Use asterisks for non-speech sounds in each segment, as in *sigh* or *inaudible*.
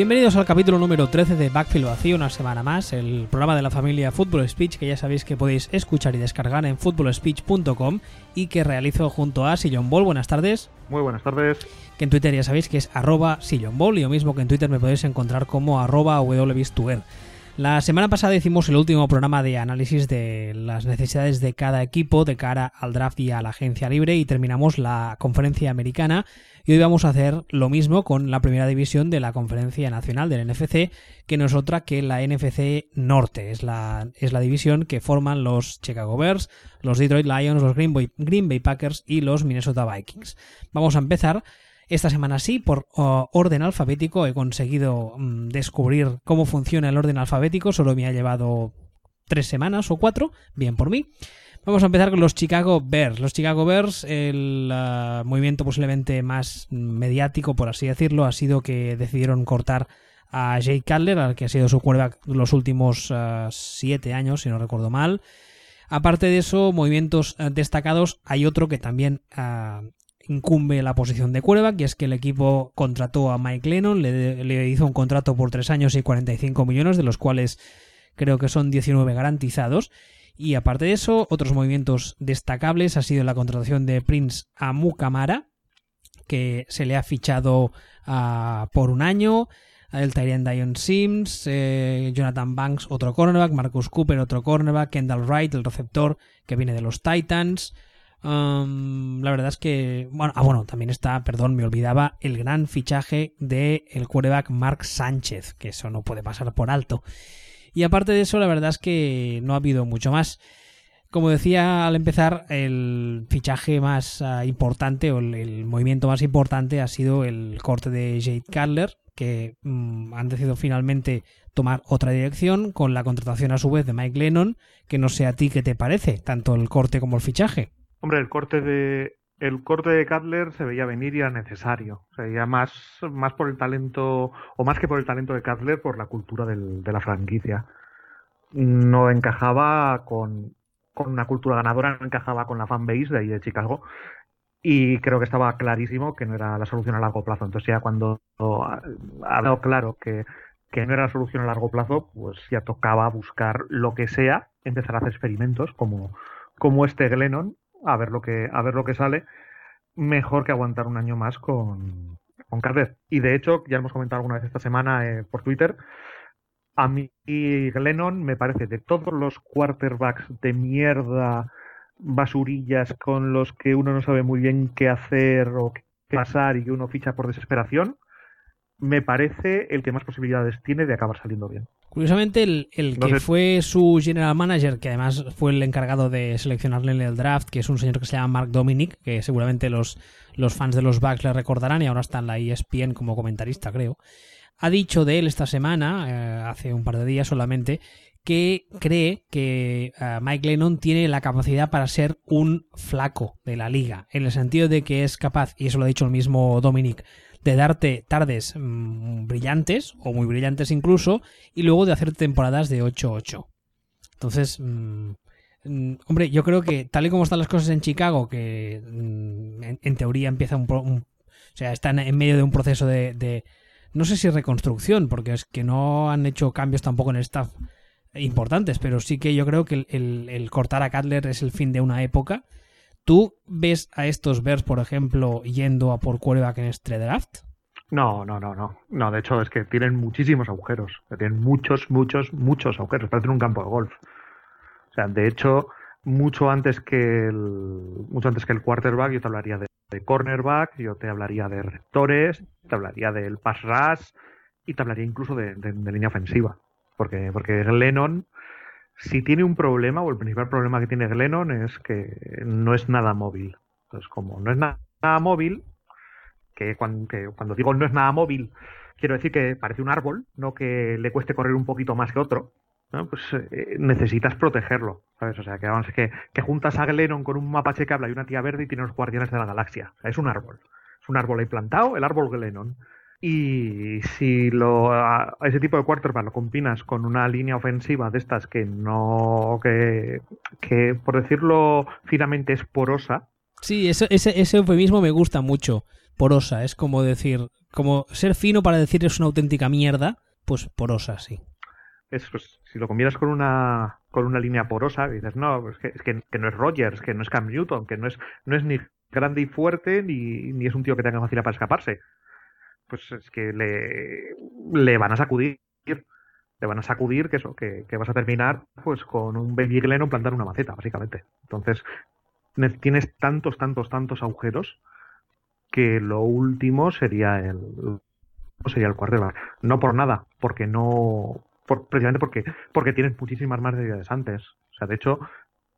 Bienvenidos al capítulo número 13 de Backfield Vacío, una semana más, el programa de la familia Football Speech que ya sabéis que podéis escuchar y descargar en footballspeech.com y que realizo junto a Sillon Ball. Buenas tardes. Muy buenas tardes. Que en Twitter ya sabéis que es arroba Sillon Ball y lo mismo que en Twitter me podéis encontrar como arroba wbistuer. La semana pasada hicimos el último programa de análisis de las necesidades de cada equipo de cara al draft y a la agencia libre y terminamos la conferencia americana y hoy vamos a hacer lo mismo con la primera división de la conferencia nacional del NFC que no es otra que la NFC Norte. Es la, es la división que forman los Chicago Bears, los Detroit Lions, los Green Green Bay Packers y los Minnesota Vikings. Vamos a empezar esta semana sí, por orden alfabético, he conseguido mm, descubrir cómo funciona el orden alfabético, solo me ha llevado tres semanas o cuatro, bien por mí. Vamos a empezar con los Chicago Bears. Los Chicago Bears, el ah, movimiento posiblemente más mediático, por así decirlo, ha sido que decidieron cortar a Jake Cutler, al que ha sido su quarterback los últimos ah, siete años, si no recuerdo mal. Aparte de eso, movimientos ah, destacados, hay otro que también incumbe la posición de quarterback y es que el equipo contrató a Mike Lennon, le, hizo un contrato por 3 años y 45 millones, de los cuales creo que son 19 garantizados. Y aparte de eso, otros movimientos destacables ha sido la contratación de Prince Amukamara, que se le ha fichado ah, por un año, el Tyrion Dion Sims, eh, Jonathan Banks, otro cornerback, Marcus Cooper, otro cornerback, Kendall Wright, el receptor que viene de los Titans, la verdad es que. Bueno, ah, bueno, también está, perdón, me olvidaba el gran fichaje de el quarterback Mark Sánchez, que eso no puede pasar por alto. Y aparte de eso, la verdad es que no ha habido mucho más. Como decía al empezar, el fichaje más ah, importante o el, movimiento más importante ha sido el corte de Jade Cutler, que mm, han decidido finalmente tomar otra dirección con la contratación a su vez de Mike Lennon, que no sé a ti qué te parece, tanto el corte como el fichaje. Hombre, el corte de el corte de Cutler se veía venir y era necesario. Se veía más, más por el talento, o más que por el talento de Cutler, por la cultura de la franquicia. No encajaba con, con una cultura ganadora, no encajaba con la fanbase de ahí de Chicago. Y creo que estaba clarísimo que no era la solución a largo plazo. Entonces ya cuando ha dado claro que, que no era la solución a largo plazo, pues ya tocaba buscar lo que sea, empezar a hacer experimentos como, como este Glennon a ver lo que, a ver lo que sale, mejor que aguantar un año más con, con Y de hecho, ya hemos comentado alguna vez esta semana eh, por Twitter, a mí Glennon me parece de todos los quarterbacks de mierda, basurillas con los que uno no sabe muy bien qué hacer o qué pasar y que uno ficha por desesperación, me parece el que más posibilidades tiene de acabar saliendo bien. Curiosamente, el, que fue su general manager, que además fue el encargado de seleccionarle en el draft, que es un señor que se llama Mark Dominic, que seguramente los, los fans de los Bucks le recordarán y ahora está en la ESPN como comentarista, creo, ha dicho de él esta semana, eh, hace un par de días solamente, que cree que eh, Mike Lennon tiene la capacidad para ser un flaco de la liga, en el sentido de que es capaz, y eso lo ha dicho el mismo Dominic, de darte tardes mm, brillantes, o muy brillantes incluso, y luego de hacer temporadas de 8-8. Entonces, mm, mm, hombre, yo creo que tal y como están las cosas en Chicago, que en, teoría empieza un, O sea, están en medio de un proceso de, No sé si reconstrucción, porque es que no han hecho cambios tampoco en el staff importantes, pero sí que yo creo que el, el cortar a Cutler es el fin de una época ¿Tú ves a estos Bears, por ejemplo, yendo a por quarterback en este draft? No, no, no, no. No, de hecho es que tienen muchísimos agujeros. Tienen muchos, muchos, muchos agujeros. Parecen un campo de golf. O sea, de hecho, mucho antes que el, mucho antes que el quarterback, yo te hablaría de, cornerback, yo te hablaría de rectores, te hablaría del pass rush y te hablaría incluso de, de línea ofensiva. Porque, porque Lennon si tiene un problema, o el principal problema que tiene Glennon es que no es nada móvil. Entonces, como no es nada móvil, que cuando, digo no es nada móvil, quiero decir que parece un árbol, no que le cueste correr un poquito más que otro, pues eh, necesitas protegerlo, ¿sabes? O sea, que, vamos, que, que juntas a Glennon con un mapache que habla y una tía verde y tiene los guardianes de la galaxia. es un árbol. Es un árbol ahí plantado, el árbol Glennon. Y si lo, a ese tipo de quarterback lo combinas con una línea ofensiva de estas que no, que, que por decirlo finamente es porosa. Sí, ese, ese eufemismo me gusta mucho. porosa. Es como decir, como ser fino para decir es una auténtica mierda, pues porosa, sí. Es, pues, si lo combinas con una con una línea porosa, dices, no, es, que, es que, no es Rogers, que no es Cam Newton, que no es, no es ni grande y fuerte, ni, ni es un tío que tenga facilidad para escaparse. Pues es que le, le van a sacudir. Le van a sacudir que eso, que, que vas a terminar pues con un baby Glennon plantar una maceta, básicamente. Entonces, tienes tantos, tantos, tantos agujeros que lo último sería el sería el quarterback. No por nada, porque no precisamente porque, porque tienes muchísimas más necesidades antes. O sea, de hecho,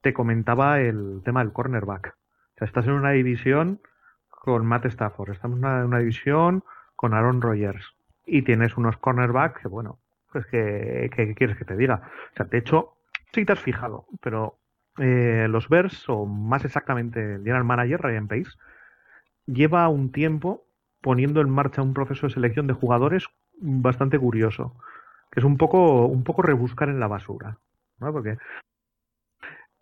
te comentaba el tema del cornerback. O sea, estás en una división con Matt Stafford, estamos en una, división con Aaron Rodgers y tienes unos cornerbacks que, bueno, pues que, quieres que te diga. O sea, de hecho, sí te has fijado, pero eh, los Bears, o más exactamente el general manager, Ryan Pace, lleva un tiempo poniendo en marcha un proceso de selección de jugadores bastante curioso que es un poco, un poco rebuscar en la basura, ¿no? Porque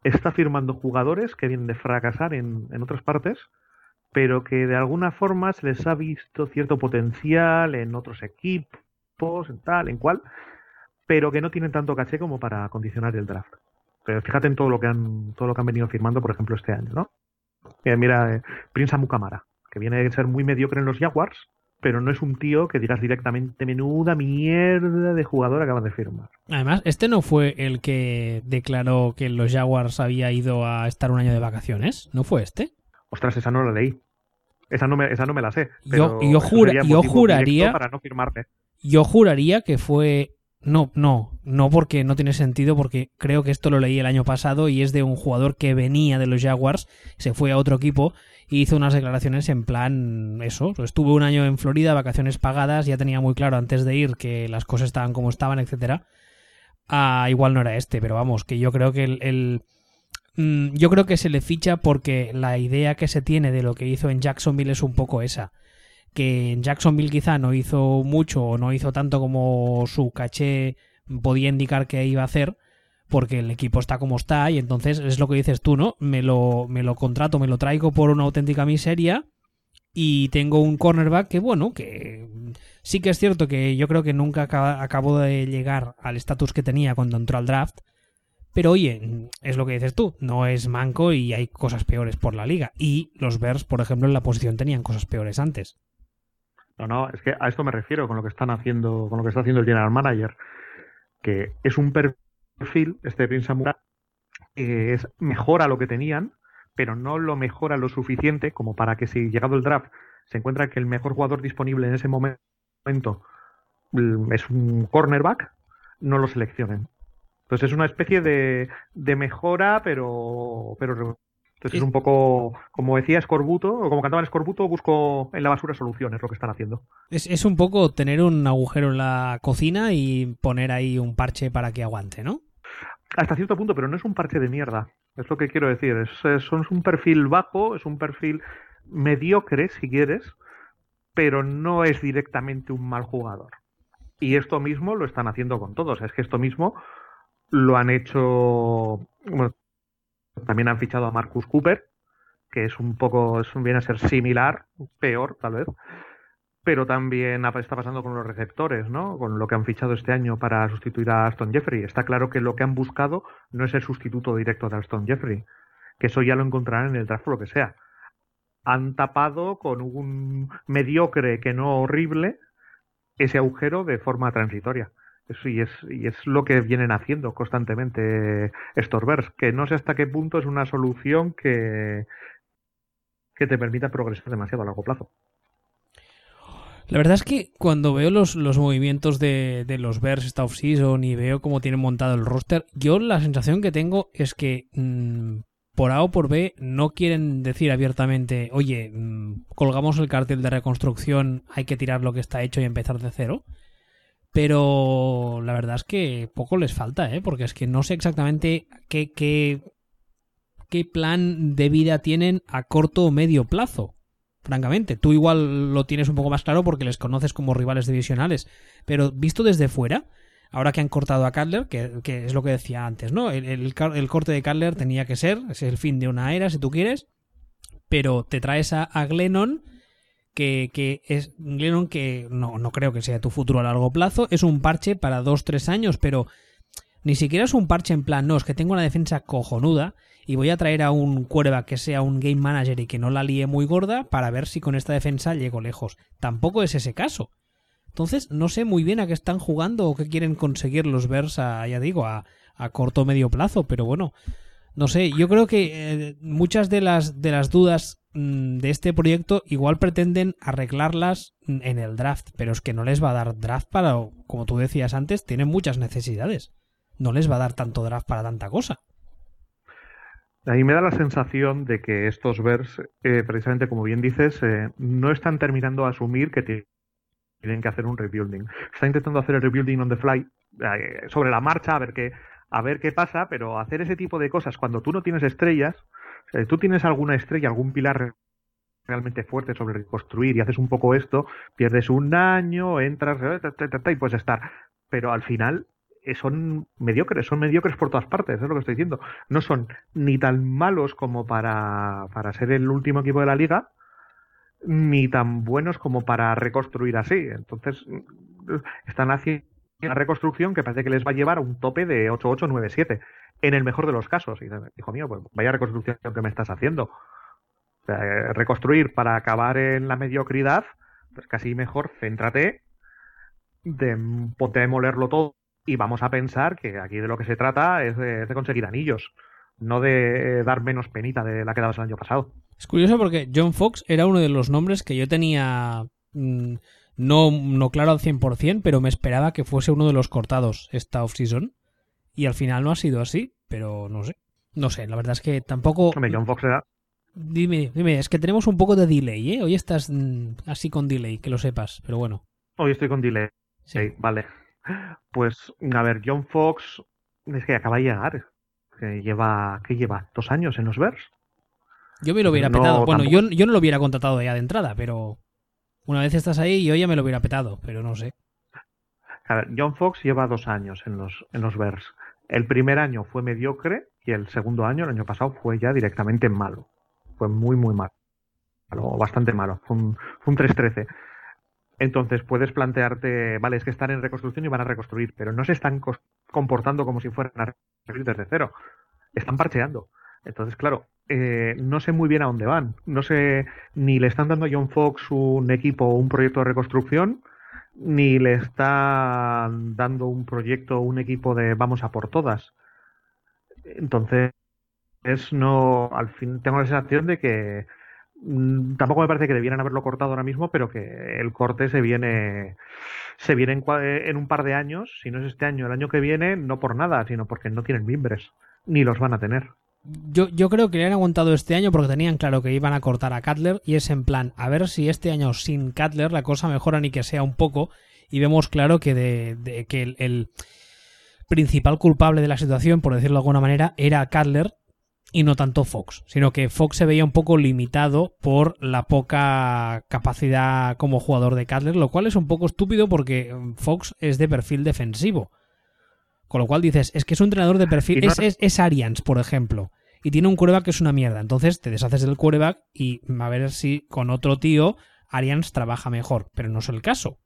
está firmando jugadores que vienen de fracasar en, en otras partes, pero que de alguna forma se les ha visto cierto potencial en otros equipos, en tal, en cual, pero que no tienen tanto caché como para condicionar el draft. Pero fíjate en todo lo que han, todo lo que han venido firmando, por ejemplo, este año, ¿no? Mira, mira eh, Prince Amukamara, que viene de ser muy mediocre en los Jaguars, pero no es un tío que digas directamente menuda mierda de jugador acaban de firmar. Además, este no fue el que declaró que los Jaguars había ido a estar un año de vacaciones, ¿no fue este? Ostras, esa no la leí. Esa no me, esa no me la sé. yo, yo, yo juraría. Para no Yo juraría que fue. No, no, no porque no tiene sentido, porque creo que esto lo leí el año pasado y es de un jugador que venía de los Jaguars, se fue a otro equipo hizo unas declaraciones en plan eso. Estuve un año en Florida, vacaciones pagadas, ya tenía muy claro antes de ir que las cosas estaban como estaban, etcétera. Ah, igual no era este, pero vamos, que yo creo que el, yo creo que se le ficha porque la idea que se tiene de lo que hizo en Jacksonville es un poco esa. Que en Jacksonville quizá no hizo mucho o no hizo tanto como su caché podía indicar que iba a hacer, porque el equipo está como está y entonces es lo que dices tú, ¿no? Me lo, me lo contrato, me lo traigo por una auténtica miseria y tengo un cornerback que, bueno, que sí que es cierto que yo creo que nunca acabó de llegar al estatus que tenía cuando entró al draft, pero oye, es lo que dices tú, no es manco y hay cosas peores por la liga. Y los Bears, por ejemplo, en la posición tenían cosas peores antes. No, no, es que a esto me refiero con lo que están haciendo, con lo que está haciendo el general manager, que es un perfil este Prince que es mejora lo que tenían, pero no lo mejora lo suficiente como para que si llegado el draft se encuentra que el mejor jugador disponible en ese momento mm, es un cornerback, no lo seleccionen. Entonces es una especie de, de mejora, pero, pero entonces es un poco, como decía Escorbuto, o como cantaba Escorbuto, busco en la basura soluciones, lo que están haciendo. Es, es un poco tener un agujero en la cocina y poner ahí un parche para que aguante, ¿no? hasta cierto punto, pero no es un parche de mierda. Es lo que quiero decir. Es, es, un perfil bajo, es un perfil mediocre, si quieres, pero no es directamente un mal jugador. Y esto mismo lo están haciendo con todos. Es que esto mismo lo han hecho. Bueno, también han fichado a Marcus Cooper, que es un poco, es, viene a ser similar, peor tal vez pero también está pasando con los receptores, ¿no? Con lo que han fichado este año para sustituir a Aston Jeffrey. Está claro que lo que han buscado no es el sustituto directo de Aston Jeffrey, que eso ya lo encontrarán en el draft o lo que sea. Han tapado con un mediocre que no horrible ese agujero de forma transitoria. Eso, y, es, y es lo que vienen haciendo constantemente estos Bears, que no sé hasta qué punto es una solución que, que te permita progresar demasiado a largo plazo. La verdad es que cuando veo los, los movimientos de, los Bears esta off-season y veo cómo tienen montado el roster, yo la sensación que tengo es que mm, por A o por B no quieren decir abiertamente, oye, mm, colgamos el cartel de reconstrucción, hay que tirar lo que está hecho y empezar de cero. Pero la verdad es que poco les falta, ¿eh? porque es que no sé exactamente qué, qué, qué plan de vida tienen a corto o medio plazo francamente. Tú igual lo tienes un poco más claro porque les conoces como rivales divisionales, pero visto desde fuera, ahora que han cortado a Cutler, que, es lo que decía antes, ¿no? El, corte de Cutler tenía que ser, es el fin de una era, si tú quieres, pero te traes a, Glennon, que, que es Glennon que no, no creo que sea tu futuro a largo plazo, es un parche para dos, tres años, pero ni siquiera es un parche en plan, no, es que tengo una defensa cojonuda y voy a traer a un cuerva que sea un game manager y que no la líe muy gorda para ver si con esta defensa llego lejos. Tampoco es ese caso. Entonces, no sé muy bien a qué están jugando o qué quieren conseguir los Bears a, ya digo, a, a corto o medio plazo, pero bueno, no sé, yo creo que eh, muchas de las, de las dudas de este proyecto igual pretenden arreglarlas en el draft, pero es que no les va a dar draft para, como tú decías antes, tienen muchas necesidades. No les va a dar tanto draft para tanta cosa. A mí me da la sensación de que estos Bears, eh, precisamente como bien dices, eh, no están terminando a asumir que tienen que hacer un rebuilding. Están intentando hacer el rebuilding on the fly, sobre la marcha, a ver qué, a ver qué pasa, pero hacer ese tipo de cosas cuando tú no tienes estrellas, tú tienes alguna estrella, algún pilar realmente fuerte sobre reconstruir y haces un poco esto, pierdes un año, entras y puedes estar. Pero al final eh, son mediocres, son mediocres por todas partes, es lo que estoy diciendo. No son ni tan malos como para, para ser el último equipo de la liga, ni tan buenos como para reconstruir así. Entonces, están haciendo una reconstrucción que parece que les va a llevar a un tope de 8-8-9-7, en el mejor de los casos. Y hijo mío, pues vaya reconstrucción que me estás haciendo. Eh, reconstruir para acabar en la mediocridad, pues casi mejor céntrate de ponte a demolerlo todo y vamos a pensar que aquí de lo que se trata es de, conseguir anillos, no de dar menos penita de la que dabas el año pasado. Es curioso porque John Fox era uno de los nombres que yo tenía mm, no, no claro al 100%, pero me esperaba que fuese uno de los cortados esta off-season. Y al final no ha sido así, pero no sé. No sé, la verdad es que tampoco... John Fox era... Dime, dime, es que tenemos un poco de delay, ¿eh? Hoy estás mm, así con delay, que lo sepas, pero bueno. Hoy estoy con delay. Sí, vale. Pues, a ver, John Fox es que acaba de llegar. Que lleva, ¿qué lleva? ¿Dos años en los Bears? Yo me lo hubiera petado. Bueno, yo, yo no lo hubiera contratado ya de entrada, pero una vez estás ahí, yo ya me lo hubiera petado, pero no sé. A John Fox lleva dos años en los, en los Bears. El primer año fue mediocre y el segundo año, el año pasado, fue ya directamente malo. Fue muy, muy malo. Bastante malo. Fue un, fue un 3-13. Entonces puedes plantearte, vale, es que están en reconstrucción y van a reconstruir, pero no se están comportando como si fueran a reconstruir desde cero. Están parcheando. Entonces, claro, eh, no sé muy bien a dónde van. No sé, ni le están dando a John Fox un equipo o un proyecto de reconstrucción, ni le están dando un proyecto o un equipo de vamos a por todas. Entonces, es no, al fin tengo la sensación de que mm, tampoco me parece que debieran haberlo cortado ahora mismo, pero que el corte se viene se viene en, en, un par de años, si no es este año, el año que viene, no por nada, sino porque no tienen mimbres, ni los van a tener yo, yo creo que le han aguantado este año porque tenían claro que iban a cortar a Cutler y es en plan, a ver si este año sin Cutler la cosa mejora ni que sea un poco y vemos claro que, de, que el, principal culpable de la situación, por decirlo de alguna manera, era Cutler y no tanto Fox, sino que Fox se veía un poco limitado por la poca capacidad como jugador de Cutler, lo cual es un poco estúpido porque Fox es de perfil defensivo. Con lo cual dices, es que es un entrenador de perfil. Es, es, Arians, por ejemplo. Y tiene un quarterback que es una mierda. Entonces te deshaces del quarterback y a ver si con otro tío Arians trabaja mejor. Pero no es el caso.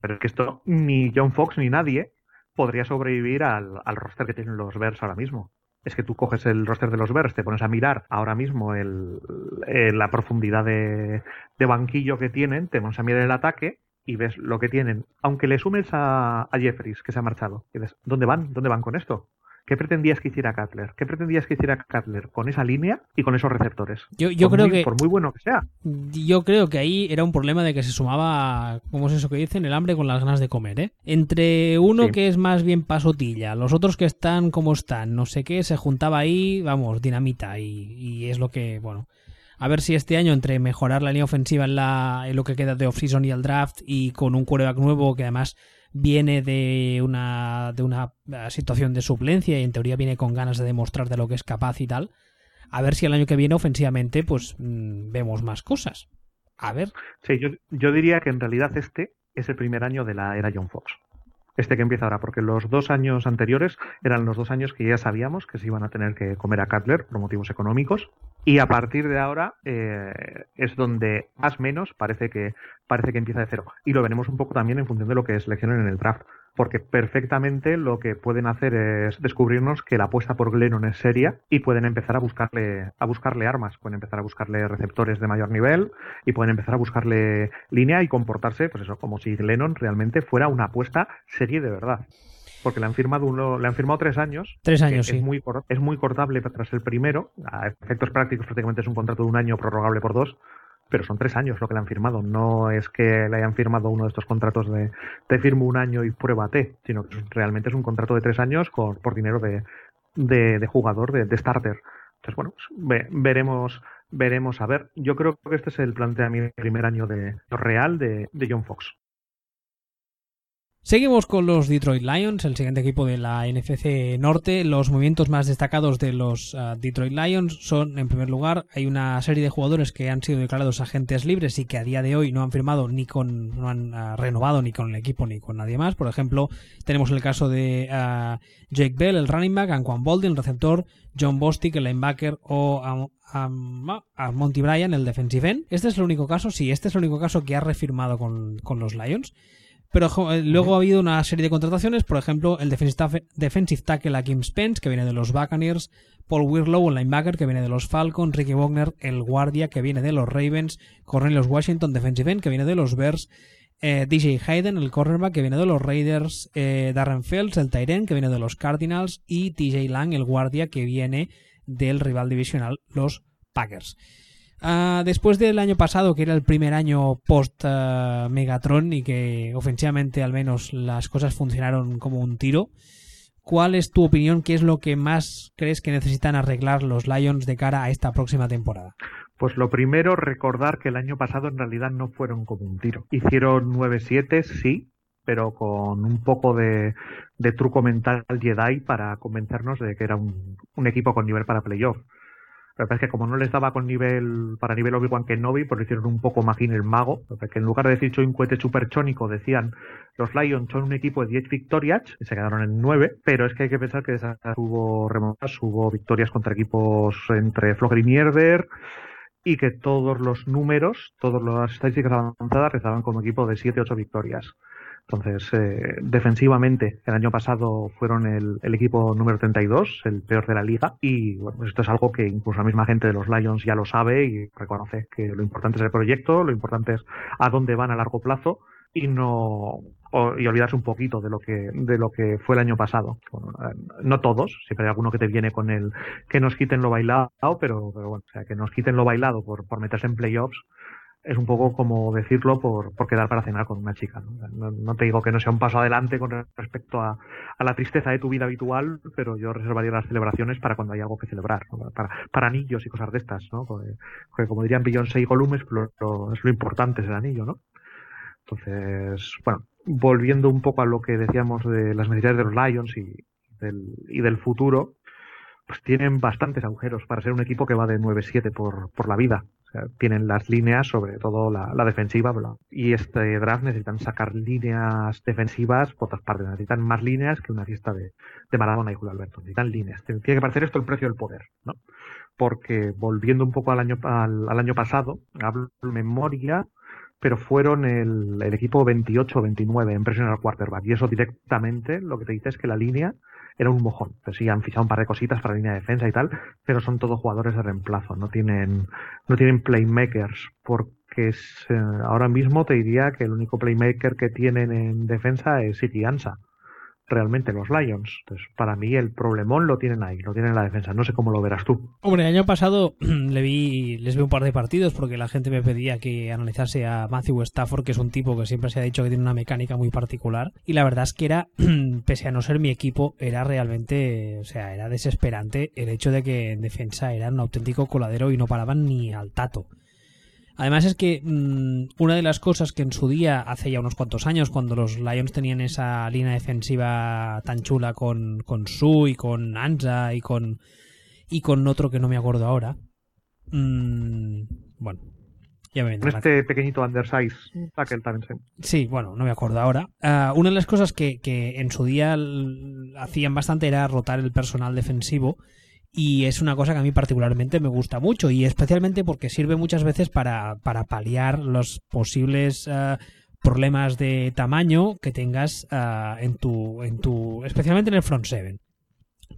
Pero es que esto ni John Fox ni nadie podría sobrevivir al, roster que tienen los Bears ahora mismo. Es que tú coges el roster de los Bears, te pones a mirar ahora mismo el, la profundidad de, de banquillo que tienen, te pones a mirar el ataque y ves lo que tienen, aunque le sumes a, a Jeffries, que se ha marchado, y ves, ¿dónde van? ¿Dónde van con esto? ¿Qué pretendías que hiciera Cutler? ¿Qué pretendías que hiciera Cutler con esa línea y con esos receptores? Yo, yo creo que. Por muy bueno que sea. Yo creo que ahí era un problema de que se sumaba, ¿cómo es eso que dicen? El hambre con las ganas de comer, ¿eh? Entre uno que es más bien pasotilla, los otros que están como están, no sé qué, se juntaba ahí, vamos, dinamita. Y, y es lo que, bueno. A ver si este año, entre mejorar la línea ofensiva en, la, en lo que queda de off-season y el draft, y con un quarterback nuevo que además viene de una, de una eh, situación de suplencia y en teoría viene con ganas de demostrar de lo que es capaz y tal, a ver si el año que viene ofensivamente pues mm, vemos más cosas. A ver. Sí, yo, yo diría que en realidad este es el primer año de la era John Fox. Este que empieza ahora, porque los dos años anteriores eran los dos años que ya sabíamos que se iban a tener que comer a Cutler por motivos económicos y a partir de ahora eh, es donde más menos parece que parece que empieza de cero. Y lo veremos un poco también en función de lo que seleccionen en el draft porque perfectamente lo que pueden hacer es descubrirnos que la apuesta por Glennon es seria y pueden empezar a buscarle a buscarle armas, pueden empezar a buscarle receptores de mayor nivel y pueden empezar a buscarle línea y comportarse, pues eso, como si Glennon realmente fuera una apuesta serie de verdad. Porque le han firmado uno, le han firmado tres años. Tres años, es sí. Muy, es muy cortable tras el primero. A efectos prácticos prácticamente es un contrato de un año prorrogable por dos pero son tres años lo que le han firmado. No es que le hayan firmado uno de estos contratos de te firmo un año y pruébate, sino que realmente es un contrato de tres años con, por dinero de, de, jugador, de, starter. Entonces, bueno, pues, veremos, veremos a ver. Yo creo que este es el planteamiento del primer año de real de, de John Fox. Seguimos con los Detroit Lions, el siguiente equipo de la NFC Norte. Los movimientos más destacados de los uh, Detroit Lions son, en primer lugar, hay una serie de jugadores que han sido declarados agentes libres y que a día de hoy no han firmado ni con, no han uh, renovado ni con el equipo ni con nadie más. Por ejemplo, tenemos el caso de uh, Jake Bell, el running back, Anquan Bolden, el receptor, John Bostic, el linebacker o a, a, Monty Bryan, el defensive end. Este es el único caso, sí, este es el único caso que ha refirmado con, con los Lions. Pero eh, luego ha habido una serie de contrataciones, por ejemplo, el defensive tackle Akim Spence, que viene de los Buccaneers, Paul Wirlow, el linebacker, que viene de los Falcons, Ricky Wagner, el guardia, que viene de los Ravens, Cornelius Washington, defensive end, que viene de los Bears, eh, DJ Hayden, el cornerback, que viene de los Raiders, eh, Darren Fields, el Tyren, que viene de los Cardinals, y TJ Lang, el guardia, que viene del rival divisional, los Packers. Uh, después del año pasado, que era el primer año post uh, Megatron y que ofensivamente al menos las cosas funcionaron como un tiro, ¿cuál es tu opinión? ¿Qué es lo que más crees que necesitan arreglar los Lions de cara a esta próxima temporada? Pues lo primero, recordar que el año pasado en realidad no fueron como un tiro. Hicieron 9-7, sí, pero con un poco de, de, truco mental Jedi para convencernos de que era un, un equipo con nivel para playoff. Pero es que como no les daba con nivel para nivel Obi-Wan Kenobi, pues hicieron un poco Magin el mago. Porque en lugar de decir soy un cohete superchónico, decían los Lions son un equipo de 10 victorias y se quedaron en 9. Pero es que hay que pensar que hubo remontas, hubo victorias contra equipos entre Flogger y Mierder y que todos los números, todas las estadísticas avanzadas estaban como equipo de 7-8 victorias. Entonces, eh, defensivamente, el año pasado fueron el, el, equipo número 32, el peor de la liga, y bueno, pues esto es algo que incluso la misma gente de los Lions ya lo sabe y reconoce que lo importante es el proyecto, lo importante es a dónde van a largo plazo y no y olvidarse un poquito de lo que de lo que fue el año pasado. Bueno, eh, no todos siempre hay alguno que te viene con el que nos quiten lo bailado pero, pero bueno o sea que nos quiten lo bailado por, por meterse en playoffs es un poco como decirlo por, por quedar para cenar con una chica. ¿no? No, te digo que no sea un paso adelante con respecto a, a, la tristeza de tu vida habitual, pero yo reservaría las celebraciones para cuando hay algo que celebrar, ¿no? para, para anillos y cosas de estas, ¿no? Porque, como dirían Beyoncé y Gollum, es lo, lo, es lo importante es el anillo, ¿no? Entonces, bueno, volviendo un poco a lo que decíamos de las necesidades de los Lions y del, y del futuro, pues tienen bastantes agujeros para ser un equipo que va de 9-7 por, por la vida tienen las líneas, sobre todo la, defensiva, y este draft necesitan sacar líneas defensivas por otras partes, necesitan más líneas que una fiesta de, de Maradona y Julio Alberto, necesitan líneas. Tiene que parecer esto el precio del poder, ¿no? Porque volviendo un poco al año, al, año pasado, hablo memoria, pero fueron el, el equipo 28-29 en presión al quarterback, y eso directamente lo que te dice es que la línea era un mojón. Pues sí, han fichado un par de cositas para línea de defensa y tal, pero son todos jugadores de reemplazo, no tienen, no tienen playmakers, porque es, eh, ahora mismo te diría que el único playmaker que tienen en defensa es City Ansa realmente los Lions. Entonces, para mí el problemón lo tienen ahí, lo tienen en la defensa. No sé cómo lo verás tú. Hombre, el año pasado *clears throat* le vi, les vi un par de partidos porque la gente me pedía que analizase a Matthew Stafford, que es un tipo que siempre se ha dicho que tiene una mecánica muy particular. Y la verdad es que era, *clears throat* pese a no ser mi equipo, era realmente, o sea, era desesperante el hecho de que en defensa era un auténtico coladero y no paraban ni al tato. Además es que mmm, una de las cosas que en su día, hace ya unos cuantos años, cuando los Lions tenían esa línea defensiva tan chula con, con Su y con Anza y con, y con otro que no me acuerdo ahora, mmm, bueno, Ya me. Este pequeñito undersize tackle también. Sí, bueno, no me acuerdo ahora. Ah, una de las cosas que, que en su día hacían bastante era rotar el personal defensivo y es una cosa que a mí particularmente me gusta mucho y especialmente porque sirve muchas veces para, para paliar los posibles ah, problemas de tamaño que tengas ah, en tu en tu especialmente en el front seven.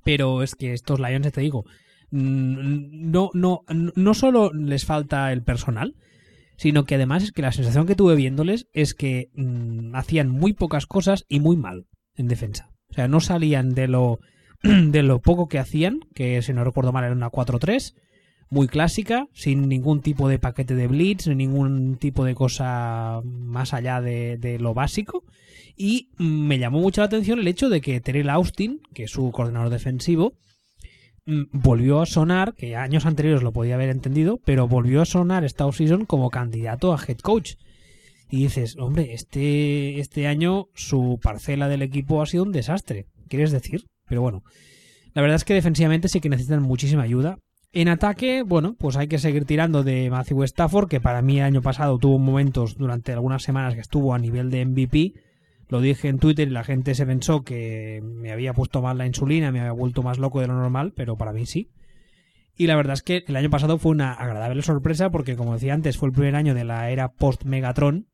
Pero es que estos Lions, te digo, mm, no no no solo les falta el personal, sino que además es que la sensación que tuve viéndoles es que mm, hacían muy pocas cosas y muy mal en defensa. O sea, no salían de lo *clears throat* de lo poco que hacían, que si no recuerdo mal era una 4-3, muy clásica, sin ningún tipo de paquete de blitz, ni ningún tipo de cosa más allá de, lo básico. Y me llamó mucho la atención el hecho de que Terrell Austin, que es su coordinador defensivo, mm, volvió a sonar, que años anteriores lo podía haber entendido, pero volvió a sonar esta offseason como candidato a head coach. Y dices, hombre, este, este año su parcela del equipo ha sido un desastre. ¿Quieres decir? Pero bueno, la verdad es que defensivamente sí que necesitan muchísima ayuda. En ataque, bueno, pues hay que seguir tirando de Matthew Stafford, que para mí el año pasado tuvo momentos durante algunas semanas que estuvo a nivel de MVP. Lo dije en Twitter y la gente se pensó que me había puesto mal la insulina, me había vuelto más loco de lo normal, pero para mí sí. Y la verdad es que el año pasado fue una agradable sorpresa porque, como decía antes, fue el primer año de la era post-Megatron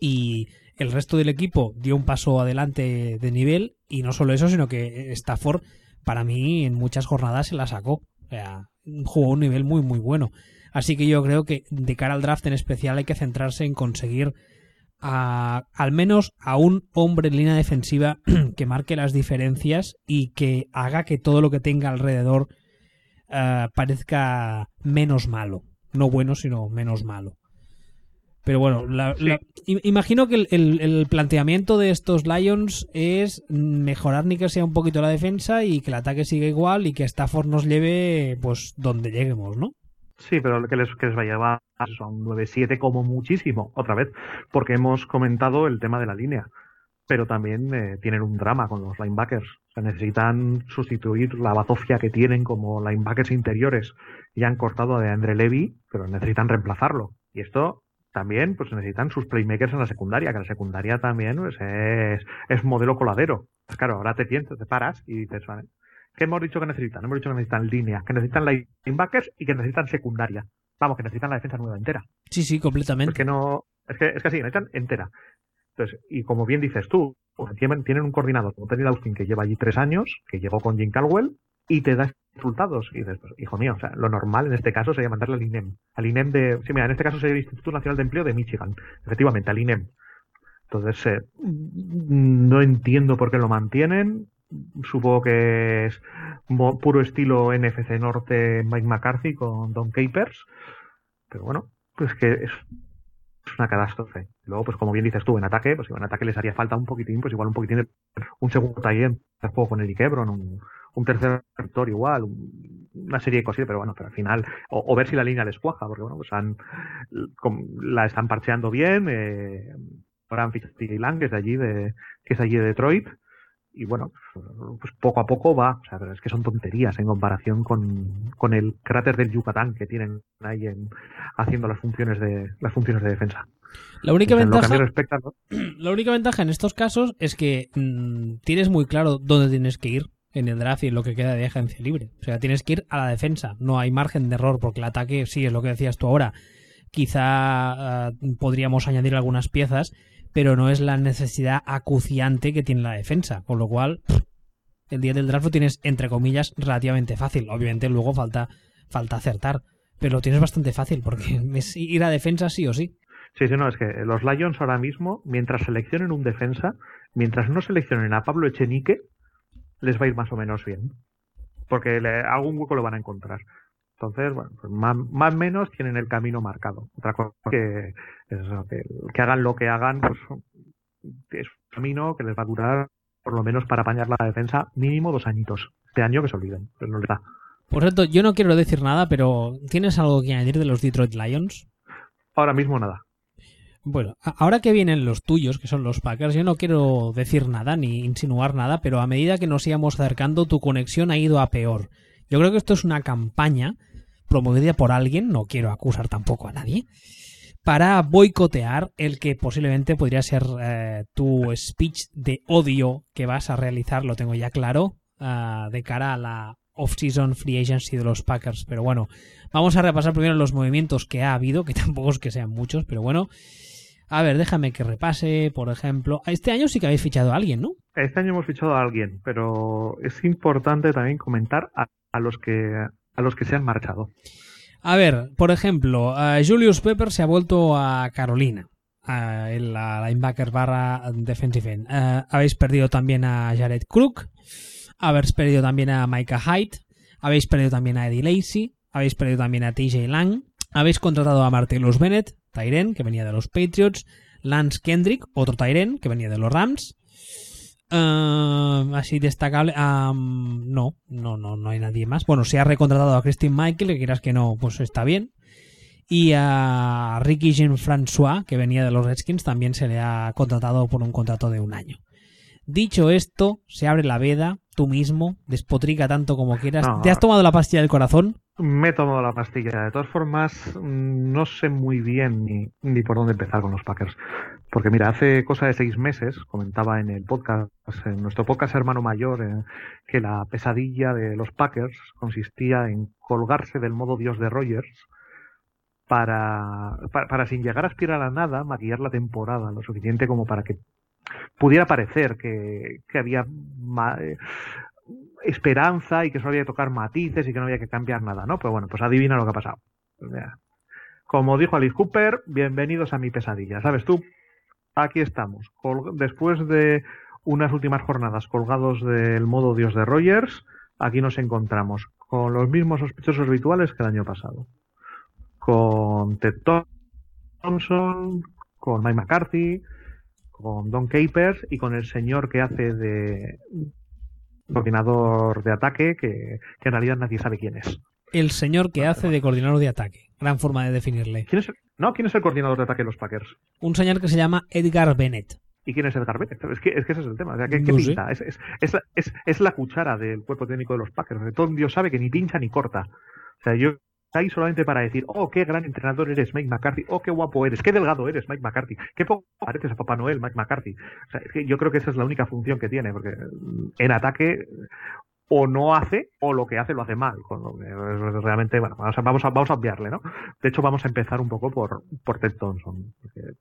y el resto del equipo dio un paso adelante de nivel y no solo eso, sino que Stafford para mí en muchas jornadas se la sacó. O sea, jugó un nivel muy muy bueno. Así que yo creo que de cara al draft en especial hay que centrarse en conseguir a, al menos a un hombre en línea defensiva *clears throat* que marque las diferencias y que haga que todo lo que tenga alrededor eh, parezca menos malo. No bueno, sino menos malo. Pero bueno, la- Sí. la- i- imagino que el, el- el planteamiento de estos Lions es mejorar ni que sea un poquito la defensa y que el ataque siga igual y que Stafford nos lleve pues donde lleguemos, ¿no? Sí, pero que les, que les va a llevar a un 9-7 como muchísimo, otra vez, porque hemos comentado el tema de la línea, pero también eh, tienen un drama con los linebackers. O sea, necesitan sustituir la bazofia que tienen como linebackers interiores. Ya han cortado a Andre Levy, pero necesitan reemplazarlo. Y esto también pues necesitan sus playmakers en la secundaria, que la secundaria también pues, es, es modelo coladero. Pues claro, ahora te piensas, te paras y dices, vale, ¿qué hemos dicho que necesitan? Hemos dicho que necesitan línea, que necesitan linebackers y que necesitan secundaria. Vamos, que necesitan la defensa nueva entera. Sí, sí, completamente. Es que no, es que, es que sí, necesitan entera. Entonces, y como bien dices tú, pues, tienen, tienen un coordinador como Teddy Austin que lleva allí tres años, que llegó con Jim Caldwell y te da resultados. Y dices, pues, hijo mío, o sea, lo normal en este caso sería mandarle al INEM. Al INEM de, sí, mira, en este caso sería el Instituto Nacional de Empleo de Michigan. Efectivamente, al INEM. Entonces, eh, no entiendo por qué lo mantienen. Supongo que es puro estilo NFC Norte Mike McCarthy con Don Capers. Pero bueno, pues que es una catástrofe. Luego, pues como bien dices tú, en ataque, pues en ataque les haría falta un poquitín, pues igual un poquitín de un segundo taller de juego con Eric Ebron, un, un tercer receptor igual, un- una serie de cosillas, pero bueno, pero al final, o, o ver si la línea les cuaja, porque bueno, pues han, la están parcheando bien, eh, ahora han fichado que es de allí, de, que es de allí de Detroit, y bueno, pues poco a poco va, o sea, pero es que son tonterías en comparación con, con el cráter del Yucatán que tienen ahí en, haciendo las funciones de, las funciones de defensa. La única lo que ventaja respecta, ¿no? *clears throat* La única ventaja en estos casos es que mm, tienes muy claro dónde tienes que ir en el draft y lo que queda de agencia libre. O sea, tienes que ir a la defensa. No hay margen de error porque el ataque, sí, es lo que decías tú ahora. Quizá ah, podríamos añadir algunas piezas, pero no es la necesidad acuciante que tiene la defensa. Con lo cual, el día del draft lo tienes, entre comillas, relativamente fácil. Obviamente luego falta, falta acertar. Pero lo tienes bastante fácil porque *laughs* es ir a defensa sí o sí. Sí, sí, no, es que los Lions ahora mismo, mientras seleccionen un defensa, mientras no seleccionen a Pablo Echenique, les va a ir más o menos bien. Porque le, algún hueco lo van a encontrar. Entonces, bueno, pues más, más o menos tienen el camino marcado. Otra cosa que, es eso, que, que hagan lo que hagan, pues es un camino que les va a durar, por lo menos para apañar la defensa, mínimo dos añitos. Este año que se olviden, pues no les da. Por cierto, yo no quiero decir nada, pero ¿tienes algo que añadir de los Detroit Lions? Ahora mismo nada. Bueno, ahora que vienen los tuyos, que son los Packers, yo no quiero decir nada ni insinuar nada, pero a medida que nos íbamos acercando, tu conexión ha ido a peor. Yo creo que esto es una campaña promovida por alguien, no quiero acusar tampoco a nadie, para boicotear el que posiblemente podría ser eh, tu speech de odio que vas a realizar, lo tengo ya claro, uh, de cara a la off-season free agency de los Packers. Pero bueno, vamos a repasar primero los movimientos que ha habido, que *laughs* tampoco es que sean muchos, pero bueno. A ver, déjame que repase, por ejemplo. Este año sí que habéis fichado a alguien, ¿no? Este año hemos fichado a alguien, pero es importante también comentar a, a los que a los que se han marchado. A ver, por ejemplo, uh, Julius Pepper se ha vuelto a Carolina, uh, en la linebacker barra defensive end. Uh, habéis perdido también a Jared Crook, habéis perdido también a Micah Hyde, habéis perdido también a Eddie Lacey, habéis perdido también a TJ Lang, habéis contratado a Martellus Bennett, Tyren, que venía de los Patriots, Lance Kendrick, otro Tyren, que venía de los Rams. Uh, así destacable. Um, no, no, no, no hay nadie más. Bueno, se ha recontratado a Christine Michael, que quieras que no, pues está bien. Y a Ricky Jean François, que venía de los Redskins, también se le ha contratado por un contrato de un año. Dicho esto, se abre la veda, tú mismo, despotrica tanto como quieras. No. ¿Te has tomado la pastilla del corazón? Me he tomado la pastilla. De todas formas, no sé muy bien ni, por dónde empezar con los Packers. Porque mira, hace cosa de seis meses comentaba en el podcast, en nuestro podcast hermano mayor, eh, que la pesadilla de los Packers consistía en colgarse del modo Dios de Rogers para, para, sin llegar a aspirar a nada, maquillar la temporada lo suficiente como para que pudiera parecer que, que había esperanza y que solo había que tocar matices y que no había que cambiar nada, ¿no? Pues bueno, pues adivina lo que ha pasado. Como dijo Alice Cooper, bienvenidos a mi pesadilla. ¿Sabes tú? Aquí estamos. Después de unas últimas jornadas colgados del modo Dios de Rogers, aquí nos encontramos con los mismos sospechosos habituales que el año pasado. Con Ted Thompson, con Mike McCarthy, con Don Capers y con el señor que hace de coordinador de ataque, que, que en realidad nadie sabe quién es. El señor que hace de coordinador de ataque. Gran forma de definirle. ¿Quién es el, no, ¿quién es el coordinador de ataque de los Packers? Un señor que se llama Edgar Bennett. ¿Y quién es Edgar Bennett? Es que, es que ese es el tema. O sea, ¿qué, qué no pinta? Es, es, es, es, es la cuchara del cuerpo técnico de los Packers. Todo Dios sabe que ni pincha ni corta. O sea, yo ahí solamente para decir, oh, qué gran entrenador eres, Mike McCarthy, oh, qué guapo eres, qué delgado eres, Mike McCarthy, qué poco pareces a Papá Noel, Mike McCarthy. O sea, es que yo creo que esa es la única función que tiene, porque en ataque o no hace o lo que hace lo hace mal. Con lo que realmente, bueno, vamos a, vamos a, vamos obviarle, ¿no? De hecho, vamos a empezar un poco por, por Ted Thompson.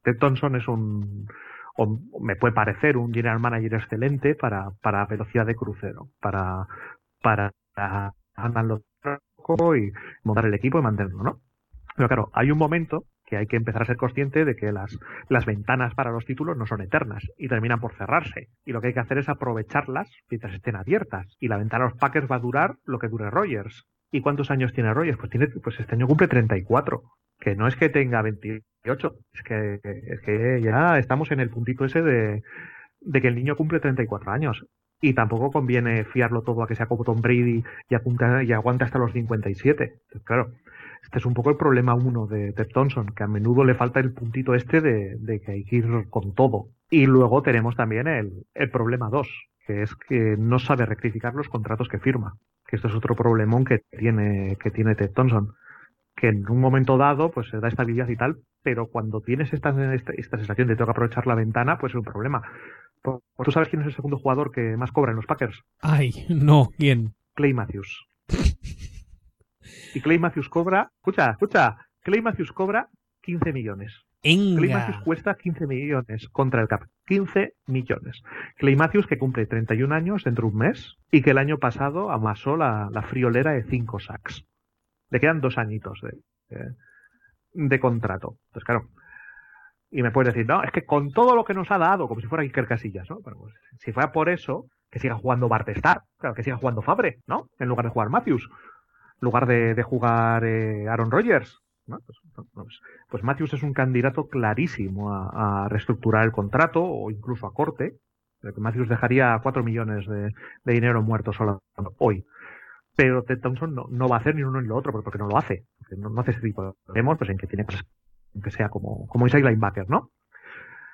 Ted Thompson es un, o me puede parecer un general manager excelente para, para velocidad de crucero, para, para, para y montar el equipo y mantenerlo, ¿no? Pero claro, hay un momento que hay que empezar a ser consciente de que las, las ventanas para los títulos no son eternas y terminan por cerrarse. Y lo que hay que hacer es aprovecharlas mientras estén abiertas. Y la ventana de los Packers va a durar lo que dure Rogers. ¿Y cuántos años tiene Rogers? Pues, tiene, pues este año cumple 34. Que no es que tenga 28, es que, es que ya estamos en el puntito ese de, de que el niño cumple 34 años. Y tampoco conviene fiarlo todo a que sea como Tom Brady y, apunta, y hasta los 57. Entonces, claro, este es un poco el problema uno de Ted Thompson, que a menudo le falta el puntito este de, de que hay que ir con todo. Y luego tenemos también el, el problema dos, que es que no sabe rectificar los contratos que firma. Que esto es otro problemón que tiene, que tiene Ted Thompson. Que en un momento dado, pues se da estabilidad y tal, pero cuando tienes esta, esta, esta sensación de tengo que aprovechar la ventana, pues es un problema. ¿Tú sabes quién es el segundo jugador que más cobra en los Packers? Ay, no, ¿quién? Clay Matthews. y Clay Matthews cobra, escucha, escucha, Clay Matthews cobra 15 millones. Enga. Clay Matthews cuesta 15 millones contra el cap. 15 millones. Clay Matthews que cumple 31 años dentro de un mes y que el año pasado amasó la, la friolera de 5 sacks. Le quedan dos añitos de, de, de contrato. Entonces, claro, y me puedes decir, no, es que con todo lo que nos ha dado, como si fuera Iker Casillas, ¿no? Pero pues, si fuera por eso, que siga jugando Bartestar, claro, que siga jugando Fabre, ¿no? En lugar de jugar Matthews, en lugar de, jugar eh, Aaron Rodgers, ¿no? Pues, pues, pues, Matthews es un candidato clarísimo a, reestructurar el contrato o incluso a corte. Que Matthews dejaría 4 millones de, dinero muerto solo hoy. Pero Ted Thompson no, no, va a hacer ni uno ni lo otro porque no lo hace. Porque no, hace ese tipo de problemas, pues en que tiene cosas que sea como, como inside linebacker, ¿no?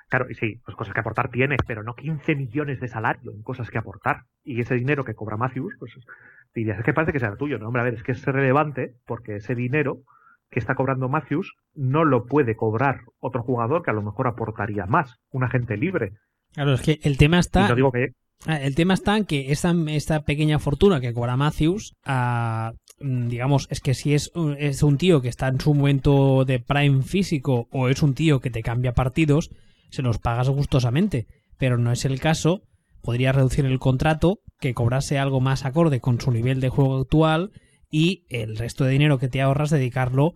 Claro, y sí, pues cosas que aportar tiene, pero no 15 millones de salario en cosas que aportar. Y ese dinero que cobra Matthews, pues dirías, es que parece que sea tuyo. No, hombre, a ver, es que es relevante porque ese dinero que está cobrando Matthews no lo puede cobrar otro jugador que a lo mejor aportaría más, un agente libre. Claro, es que el tema está. digo que... Ah, el tema está en que esta, esta pequeña fortuna que cobra Matthews, ah, mm, digamos, es que si es, es un tío que está en su momento de prime físico o es un tío que te cambia partidos, se los pagas gustosamente. Pero no es el caso. Podría reducir el contrato, que cobrase algo más acorde con su nivel de juego actual y el resto de dinero que te ahorras dedicarlo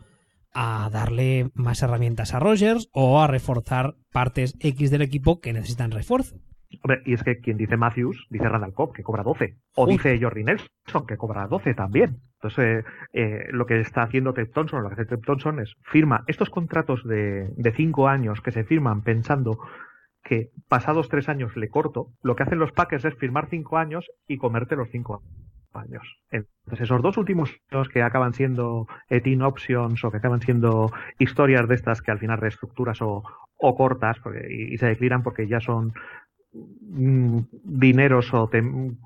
a darle más herramientas a Rogers o a reforzar partes X del equipo que necesitan refuerzo. Hombre, y es que quien dice Matthews dice Randall Cobb, que cobra 12. O dice Jordi Nelson, que cobra 12 también. Entonces, eh, eh, lo que está haciendo Ted Thompson, lo que hace Ted Thompson es firma estos contratos de 5 años que se firman pensando que pasados 3 años le corto, lo que hacen los Packers es firmar 5 años y comerte los 5 años. Entonces, esos dos últimos años que acaban siendo team options o que acaban siendo historias de estas que al final reestructuras o, o cortas y, se declinan porque ya son dineros o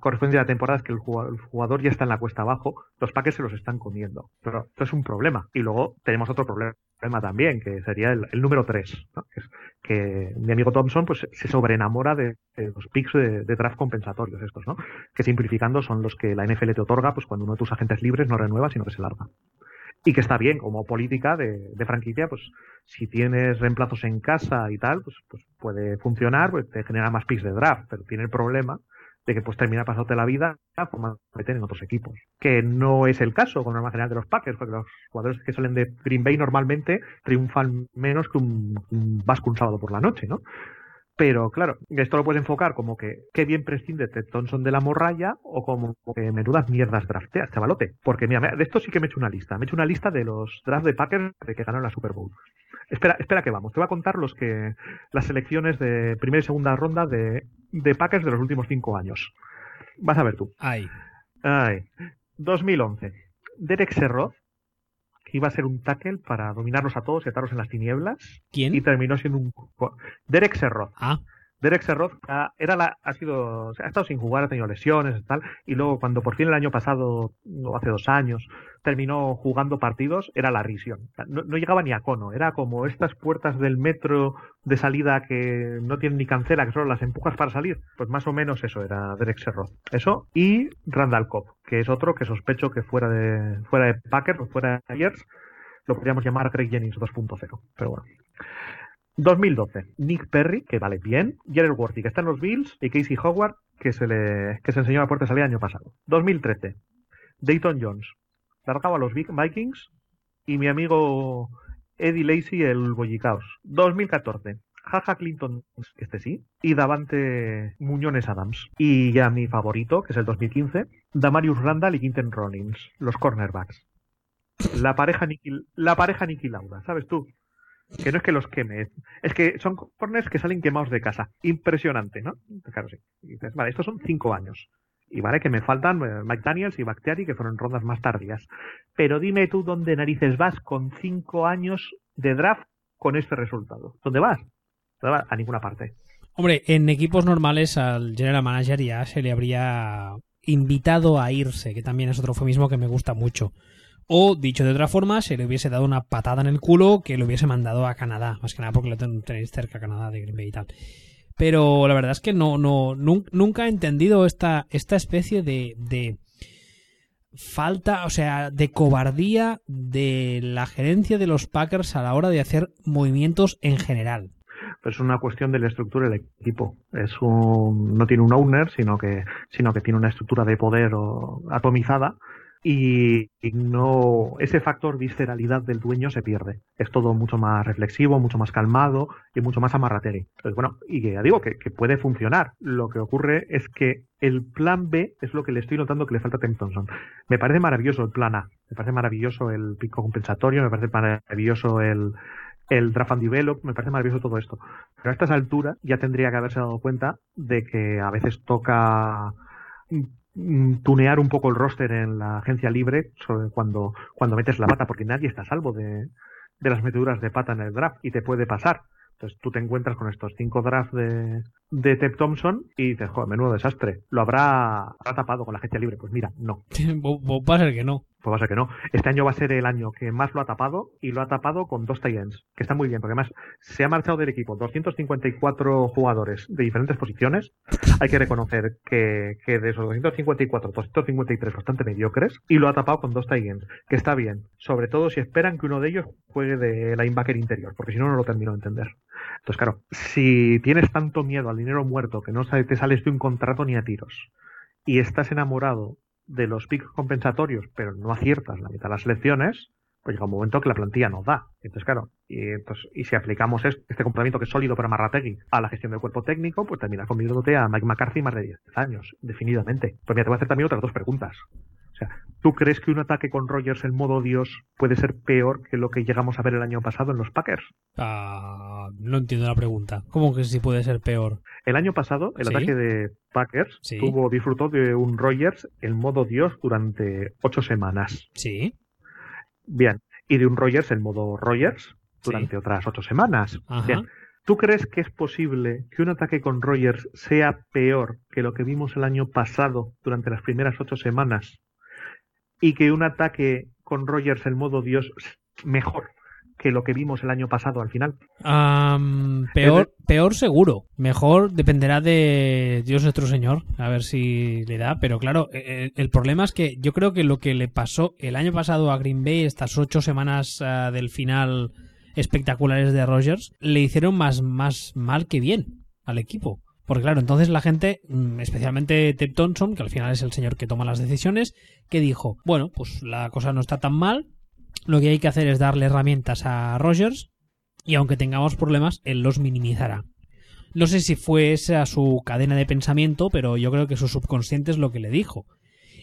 corresponden a temporadas que el jugador, ya está en la cuesta abajo, los paques se los están comiendo. Pero esto es un problema. Y luego tenemos otro problema también, que sería el, número 3, que, mi amigo Thompson pues se sobreenamora de, los picks de, draft compensatorios estos, ¿no? Que simplificando son los que la NFL te otorga pues cuando uno de tus agentes libres no renueva, sino que se larga. Y que está bien, como política de, franquicia, pues si tienes reemplazos en casa y tal, pues, pues puede funcionar, pues te genera más picks de draft, pero tiene el problema de que pues termina pasándote la vida como meter en otros equipos. Que no es el caso con norma general de los Packers, porque los jugadores que salen de Green Bay normalmente triunfan menos que un, un Vasco un sábado por la noche, ¿no? Pero claro, esto lo puedes enfocar como que qué bien prescinde Ted Thompson de la morralla o como que menudas mierdas drafteas, chavalote. Porque mira, de esto sí que me he hecho una lista. Me he hecho una lista de los drafts de Packers de que ganaron la Super Bowl. Espera, espera que vamos. Te voy a contar los que las selecciones de primera y segunda ronda de, de Packers de los últimos cinco años. Vas a ver tú. Ay. Ay. 2011. Derek Serroth, iba a ser un tackle para dominarlos a todos y atarlos en las tinieblas. ¿Quién? Y terminó siendo un... Derek Serroth. Ah. Derek Serroth era la, ha sido, ha estado sin jugar, ha tenido lesiones y tal, y luego cuando por fin el año pasado, o hace dos años, terminó jugando partidos, era la risión. No, llegaba ni a cono, era como estas puertas del metro de salida que no tienen ni cancela, que solo las empujas para salir. Pues más o menos eso era Derek Serroth. Eso, y Randall Cobb, que es otro que sospecho que fuera de, fuera de Packers o fuera de Ayers, lo podríamos llamar Craig Jennings 2.0. Pero bueno. 2012, Nick Perry, que vale bien, Jared Worthy, que está en los Bills, y Casey Howard, que se le que se enseñó a la puerta de salida el año pasado. 2013, Dayton Jones, largaba a los Vikings, y mi amigo Eddie Lacey, el Boyicaos. 2014, Jaja Clinton, este sí, y Davante Muñones Adams. Y ya mi favorito, que es el 2015, Damarius Randall y Quinten Rollins, los cornerbacks. La pareja Niki, la pareja Niki Lauda, ¿sabes tú? Que no es que los queme, es que son corners que salen quemados de casa. Impresionante, ¿no? Claro, sí. dices, vale, estos son cinco años. Y vale que me faltan eh, Mike Daniels y Bactiari, que fueron rondas más tardías. Pero dime tú dónde narices vas con cinco años de draft con este resultado. ¿Dónde vas? A ninguna parte. Hombre, en equipos normales al general manager ya se le habría invitado a irse, que también es otro eufemismo que me gusta mucho. O, dicho de otra forma, se le hubiese dado una patada en el culo que le hubiese mandado a Canadá. Más que nada porque lo tenéis cerca Canadá de Green Bay y tal. Pero la verdad es que no, no, nunca he entendido esta, esta especie de, de falta, o sea, de cobardía de la gerencia de los Packers a la hora de hacer movimientos en general. Pues es una cuestión de la estructura del equipo. Es un, no tiene un owner, sino que, sino que tiene una estructura de poder atomizada y, no ese factor visceralidad del dueño se pierde. Es todo mucho más reflexivo, mucho más calmado y mucho más amarrateri. Entonces, bueno, y ya digo que, puede funcionar. Lo que ocurre es que el plan B es lo que le estoy notando que le falta a Tim Thompson. Me parece maravilloso el plan A, me parece maravilloso el pico compensatorio, me parece maravilloso el, el draft and develop, me parece maravilloso todo esto. Pero a estas alturas ya tendría que haberse dado cuenta de que a veces toca tunear un poco el roster en la agencia libre sobre cuando, cuando metes la pata, porque nadie está a salvo de, de las meteduras de pata en el draft y te puede pasar. Entonces tú te encuentras con estos cinco drafts de, de Ted Thompson y dices, joder, menudo desastre. ¿Lo habrá, habrá tapado con la agencia libre? Pues mira, no. *laughs* Va a ser que no. Pues va a ser que no. Este año va a ser el año que más lo ha tapado y lo ha tapado con dos tie que está muy bien, porque además se ha marchado del equipo 254 jugadores de diferentes posiciones. Hay que reconocer que, que de esos 254, 253 bastante mediocres y lo ha tapado con dos tie que está bien. Sobre todo si esperan que uno de ellos juegue de linebacker interior, porque si no, no lo termino de entender. Entonces, claro, si tienes tanto miedo al dinero muerto que no te sales de un contrato ni a tiros y estás enamorado de los picks compensatorios, pero no aciertas la mitad de las lecciones, pues llega un momento que la plantilla no da. Entonces, claro, y, entonces, y si aplicamos este, este comportamiento que es sólido para Marrategui a la gestión del cuerpo técnico, pues terminas convirtiéndote a Mike McCarthy más de 10 años, definidamente. Pues mira, te voy a hacer también otras dos preguntas. O sea, ¿tú crees que un ataque con Rogers en modo Dios puede ser peor que lo que llegamos a ver el año pasado en los Packers? Ah, no entiendo la pregunta. ¿Cómo que sí puede ser peor? El año pasado, el ataque de Packers tuvo, disfrutó de un Rogers en modo Dios durante ocho semanas. Sí. Bien. Y de un Rogers en modo Rogers durante otras ocho semanas. Bien. ¿Tú crees que es posible que un ataque con Rogers sea peor que lo que vimos el año pasado durante las primeras ocho semanas? Y que un ataque con Rogers en modo Dios mejor que lo que vimos el año pasado al final. peor, peor seguro. Mejor dependerá de Dios nuestro Señor, a ver si le da. Pero claro, e, e, el, problema es que yo creo que lo que le pasó el año pasado a Green Bay, estas ocho semanas ah, del final espectaculares de Rogers, le hicieron más, más mal que bien al equipo. Porque claro, entonces la gente, mm, especialmente Ted Thompson, que al final es el señor que toma las decisiones, que dijo, bueno, pues la cosa no está tan mal, lo que hay que hacer es darle herramientas a Rogers y aunque tengamos problemas, él los minimizará. No sé si fue esa su cadena de pensamiento, pero yo creo que su subconsciente es lo que le dijo.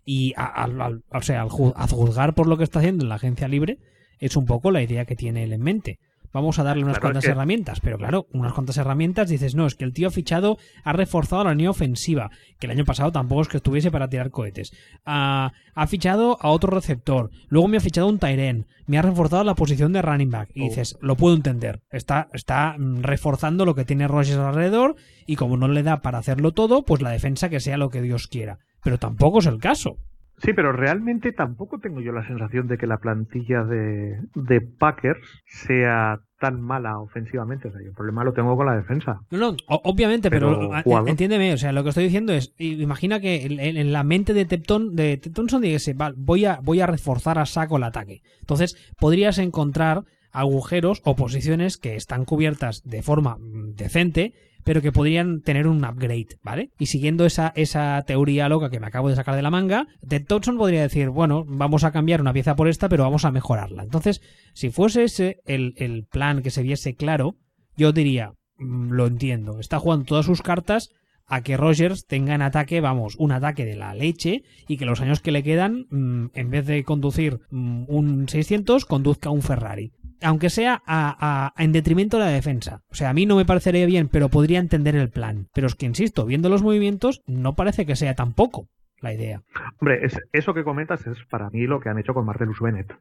Y o sea, al, juzgar por lo que está haciendo en la agencia libre, es un poco la idea que tiene él en mente vamos a darle unas cuantas herramientas. Pero claro, unas cuantas herramientas dices, no, es que el tío ha fichado, ha reforzado la línea ofensiva, que el año pasado tampoco es que estuviese para tirar cohetes. ha fichado a otro receptor, luego me ha fichado un Tyren, me ha reforzado la posición de running back. Y oh. dices, lo puedo entender, está, está mm, reforzando lo que tiene Rogers alrededor y como no le da para hacerlo todo, pues la defensa que sea lo que Dios quiera. Pero tampoco es el caso. Sí, pero realmente tampoco tengo yo la sensación de que la plantilla de, de Packers sea tan mala ofensivamente. O sea, el problema lo tengo con la defensa. No, no, obviamente, pero, entiéndeme, o sea, lo que estoy diciendo es, imagina que en, la mente de Tepton, de Thompson dijese, voy a, voy a reforzar a saco el ataque. Entonces, podrías encontrar agujeros o posiciones que están cubiertas de forma mm, decente pero que podrían tener un upgrade, ¿vale? Y siguiendo esa, esa teoría loca que me acabo de sacar de la manga, Ted Thompson podría decir, bueno, vamos a cambiar una pieza por esta, pero vamos a mejorarla. Entonces, si fuese ese el, el plan que se viese claro, yo diría, mm, lo entiendo, está jugando todas sus cartas a que Rogers tenga en ataque, vamos, un ataque de la leche y que los años que le quedan, mm, en vez de conducir mm, un 600, conduzca un Ferrari aunque sea a, en detrimento de la defensa. O sea, a mí no me parecería bien, pero podría entender el plan. Pero es que, insisto, viendo los movimientos, no parece que sea tampoco la idea. Hombre, eso que comentas es para mí lo que han hecho con Marcellus Bennett.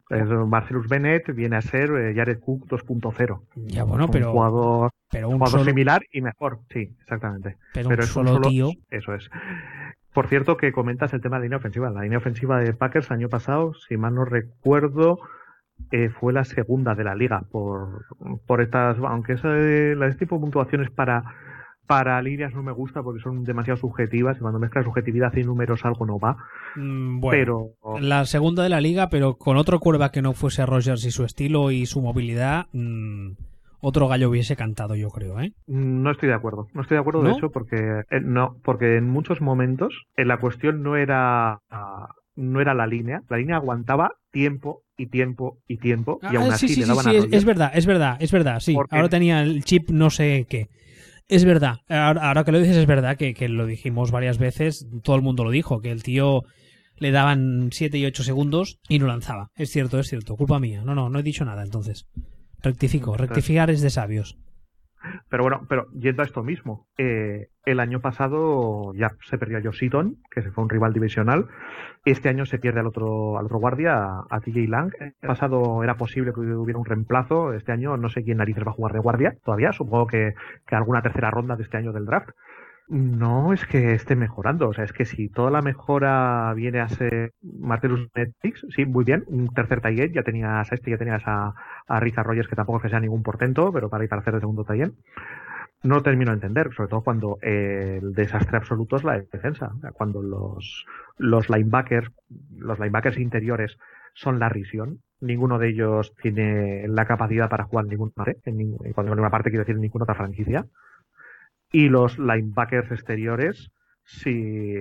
Marcellus Bennett viene a ser eh, Jared Cook 2.0. Ya bueno, pero un jugador, pero un jugador similar y mejor, sí, exactamente. Pero, un solo, tío. Eso es. Por cierto, que comentas el tema de la línea ofensiva. La línea ofensiva de Packers año pasado, si mal no recuerdo, eh, fue la segunda de la liga por, por estas, aunque esa, este tipo de puntuaciones para, para líneas no me gusta porque son demasiado subjetivas y cuando mezclas subjetividad y números algo no va. Mm, bueno, pero... la segunda de la liga, pero con otro curva que no fuese Rogers y su estilo y su movilidad, mm, otro gallo hubiese cantado, yo creo, ¿eh? Mm, no estoy de acuerdo. No estoy de acuerdo, de hecho, porque eh, no, porque en muchos momentos la cuestión no era no era la línea, la línea aguantaba tiempo y tiempo y tiempo y aún ah, así sí, le daban sí, es verdad, es verdad, es verdad, sí. Ahora tenía el chip no sé qué. Es verdad, ahora, que lo dices es verdad que, que, lo dijimos varias veces, todo el mundo lo dijo, que el tío le daban 7 y 8 segundos y no lanzaba. Es cierto, es cierto, culpa mía. No, no, no he dicho nada entonces. Rectifico, rectificar es de sabios. Pero bueno, pero yendo a esto mismo, eh, el año pasado ya se perdió a Josh que se fue un rival divisional. Este año se pierde al otro, al otro guardia, a, TJ Lang. El pasado era posible que hubiera un reemplazo. Este año no sé quién narices va a jugar de guardia todavía. Supongo que, que alguna tercera ronda de este año del draft. No es que esté mejorando, o sea, es que si toda la mejora viene a ser Martelus Netflix, sí, muy bien, un tercer taller, ya tenías a este, ya tenías a, a Richard Rogers, que tampoco es que sea ningún portento, pero para ir para hacer el segundo taller. No termino de entender, sobre todo cuando el desastre absoluto es la defensa, cuando los, los linebackers, los linebackers interiores son la risión, ninguno de ellos tiene la capacidad para jugar ninguna ningún, en una parte quiero decir en ninguna otra franquicia y los linebackers exteriores, si,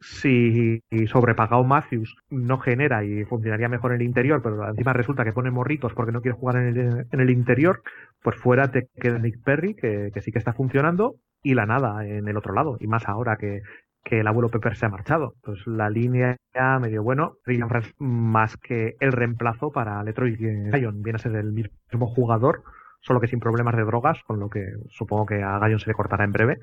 si sobrepagado Matthews no genera y funcionaría mejor en el interior, pero encima resulta que pone morritos porque no quiere jugar en el, en el interior, pues fuera te queda Nick Perry, que, que, sí que está funcionando, y la nada en el otro lado, y más ahora que, que el abuelo Pepper se ha marchado. Pues la línea ya medio bueno, más que el reemplazo para Letroy Lion, viene a ser el mismo jugador, solo que sin problemas de drogas, con lo que supongo que a Gallon se le cortará en breve,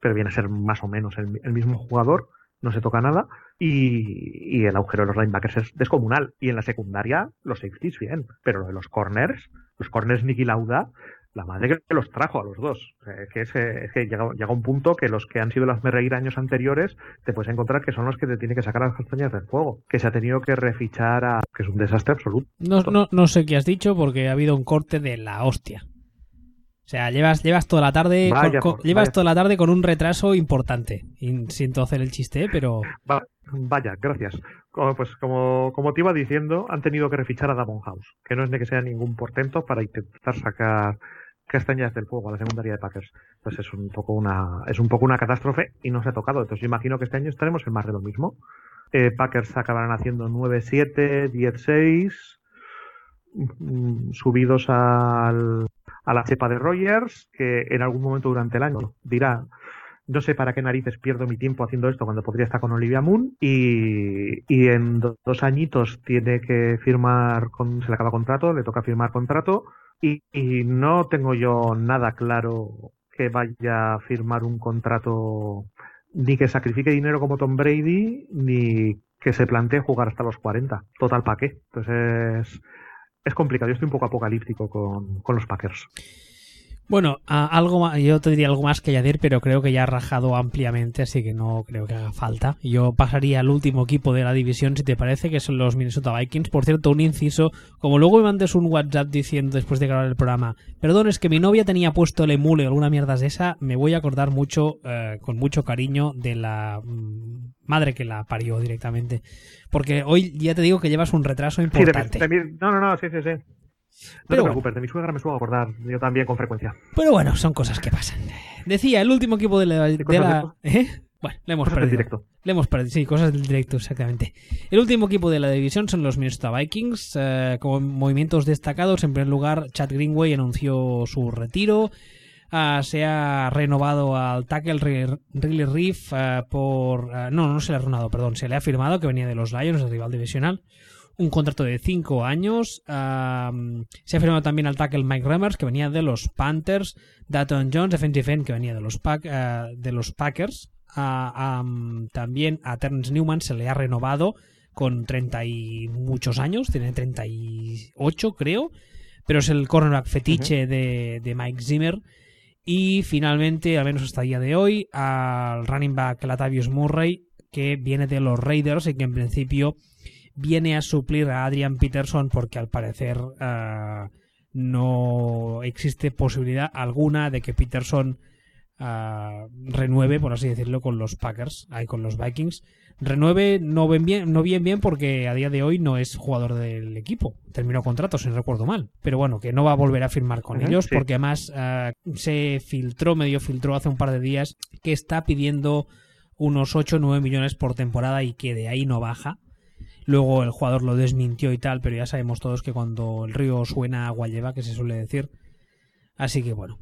pero viene a ser más o menos el, mismo jugador, no se toca nada, y, y, el agujero de los linebackers es descomunal. Y en la secundaria, los safeties bien, pero lo de los corners, los corners Nicky Lauda, la madre que los trajo a los dos. Es que, es, es que llega, llega, un punto que los que han sido las reír años anteriores te puedes encontrar que son los que te tienen que sacar las castañas del fuego. Que se ha tenido que refichar a. que es un desastre absoluto. No, no, no sé qué has dicho porque ha habido un corte de la hostia. O sea, llevas, llevas toda la tarde Vaya con, llevas vaya. toda la tarde con un retraso importante. Y siento hacer el chiste, pero Va- vaya, gracias. Como, pues como, como te iba diciendo, han tenido que refichar a Davon House, que no es de que sea ningún portento para intentar sacar castañas del fuego a la secundaria de Packers. Pues es un poco una, es un poco una catástrofe y no se ha tocado. Entonces yo imagino que este año estaremos en más de lo mismo. Eh, Packers acabarán haciendo 9-7, 10-6, mm, subidos al, a la cepa de Rogers, que en algún momento durante el año dirá, no sé para qué narices pierdo mi tiempo haciendo esto cuando podría estar con Olivia Moon y, y en do- dos añitos tiene que firmar, con, se le acaba contrato, le toca firmar contrato y, no tengo yo nada claro que vaya a firmar un contrato ni que sacrifique dinero como Tom Brady ni que se plantee jugar hasta los 40. Total, ¿para qué? Entonces es, es complicado. Yo estoy un poco apocalíptico con, con los Packers. Bueno, algo ma- yo te diría algo más que añadir, pero creo que ya ha rajado ampliamente, así que no creo que haga falta. Yo pasaría al último equipo de la división, si te parece, que son los Minnesota Vikings. Por cierto, un inciso, como luego me mandes un WhatsApp diciendo después de grabar el programa, perdón, es que mi novia tenía puesto el emule o alguna mierda de esa, me voy a acordar mucho, eh, con mucho cariño, de la mm, madre que la parió directamente. Porque hoy ya te digo que llevas un retraso Sí, importante. no, no, no, sí, sí, sí. No Pero te bueno. preocupes, de mi suegra me suelo acordar yo también con frecuencia. Pero bueno, son cosas que pasan. Decía, el último equipo de la... de la-? ¿Eh? Bueno, le hemos Cosas del perdido. directo. Le hemos perdido, sí, cosas del directo, exactamente. El último equipo de la división son los Minnesota Vikings. eh, con movimientos destacados, en primer lugar, Chad Greenway anunció su retiro. Ah, se ha renovado al tackle Ri- Riley Reef eh, por... eh, no, no se le ha renovado, perdón. Se le ha firmado, que venía de los Lions, el rival divisional. Un contrato de 5 años. Se ha firmado también al tackle Mike Remers, que venía de los Panthers. Dalton Jones, defensive end, que venía de los, Pack- eh, de los Packers. También a Terrence Newman se le ha renovado con 30 y muchos años, tiene 38 creo, pero es el cornerback fetiche de, de Mike Zimmer. Y finalmente, al menos hasta el día de hoy, al running back Latavius Murray, que viene de los Raiders y que en principio viene a suplir a Adrian Peterson porque al parecer ah, no existe posibilidad alguna de que Peterson ah, renueve, por así decirlo, con los Packers, ahí con los Vikings. Renueve no ven bien, no bien bien porque a día de hoy no es jugador del equipo. Terminó contrato, si no recuerdo mal. Pero bueno, que no va a volver a firmar con ellos sí. porque además ah, se filtró, medio filtró hace un par de días que está pidiendo unos 8 o 9 millones por temporada y que de ahí no baja. Luego el jugador lo desmintió y tal, pero ya sabemos todos que cuando el río suena agua lleva, que se suele decir. Así que bueno.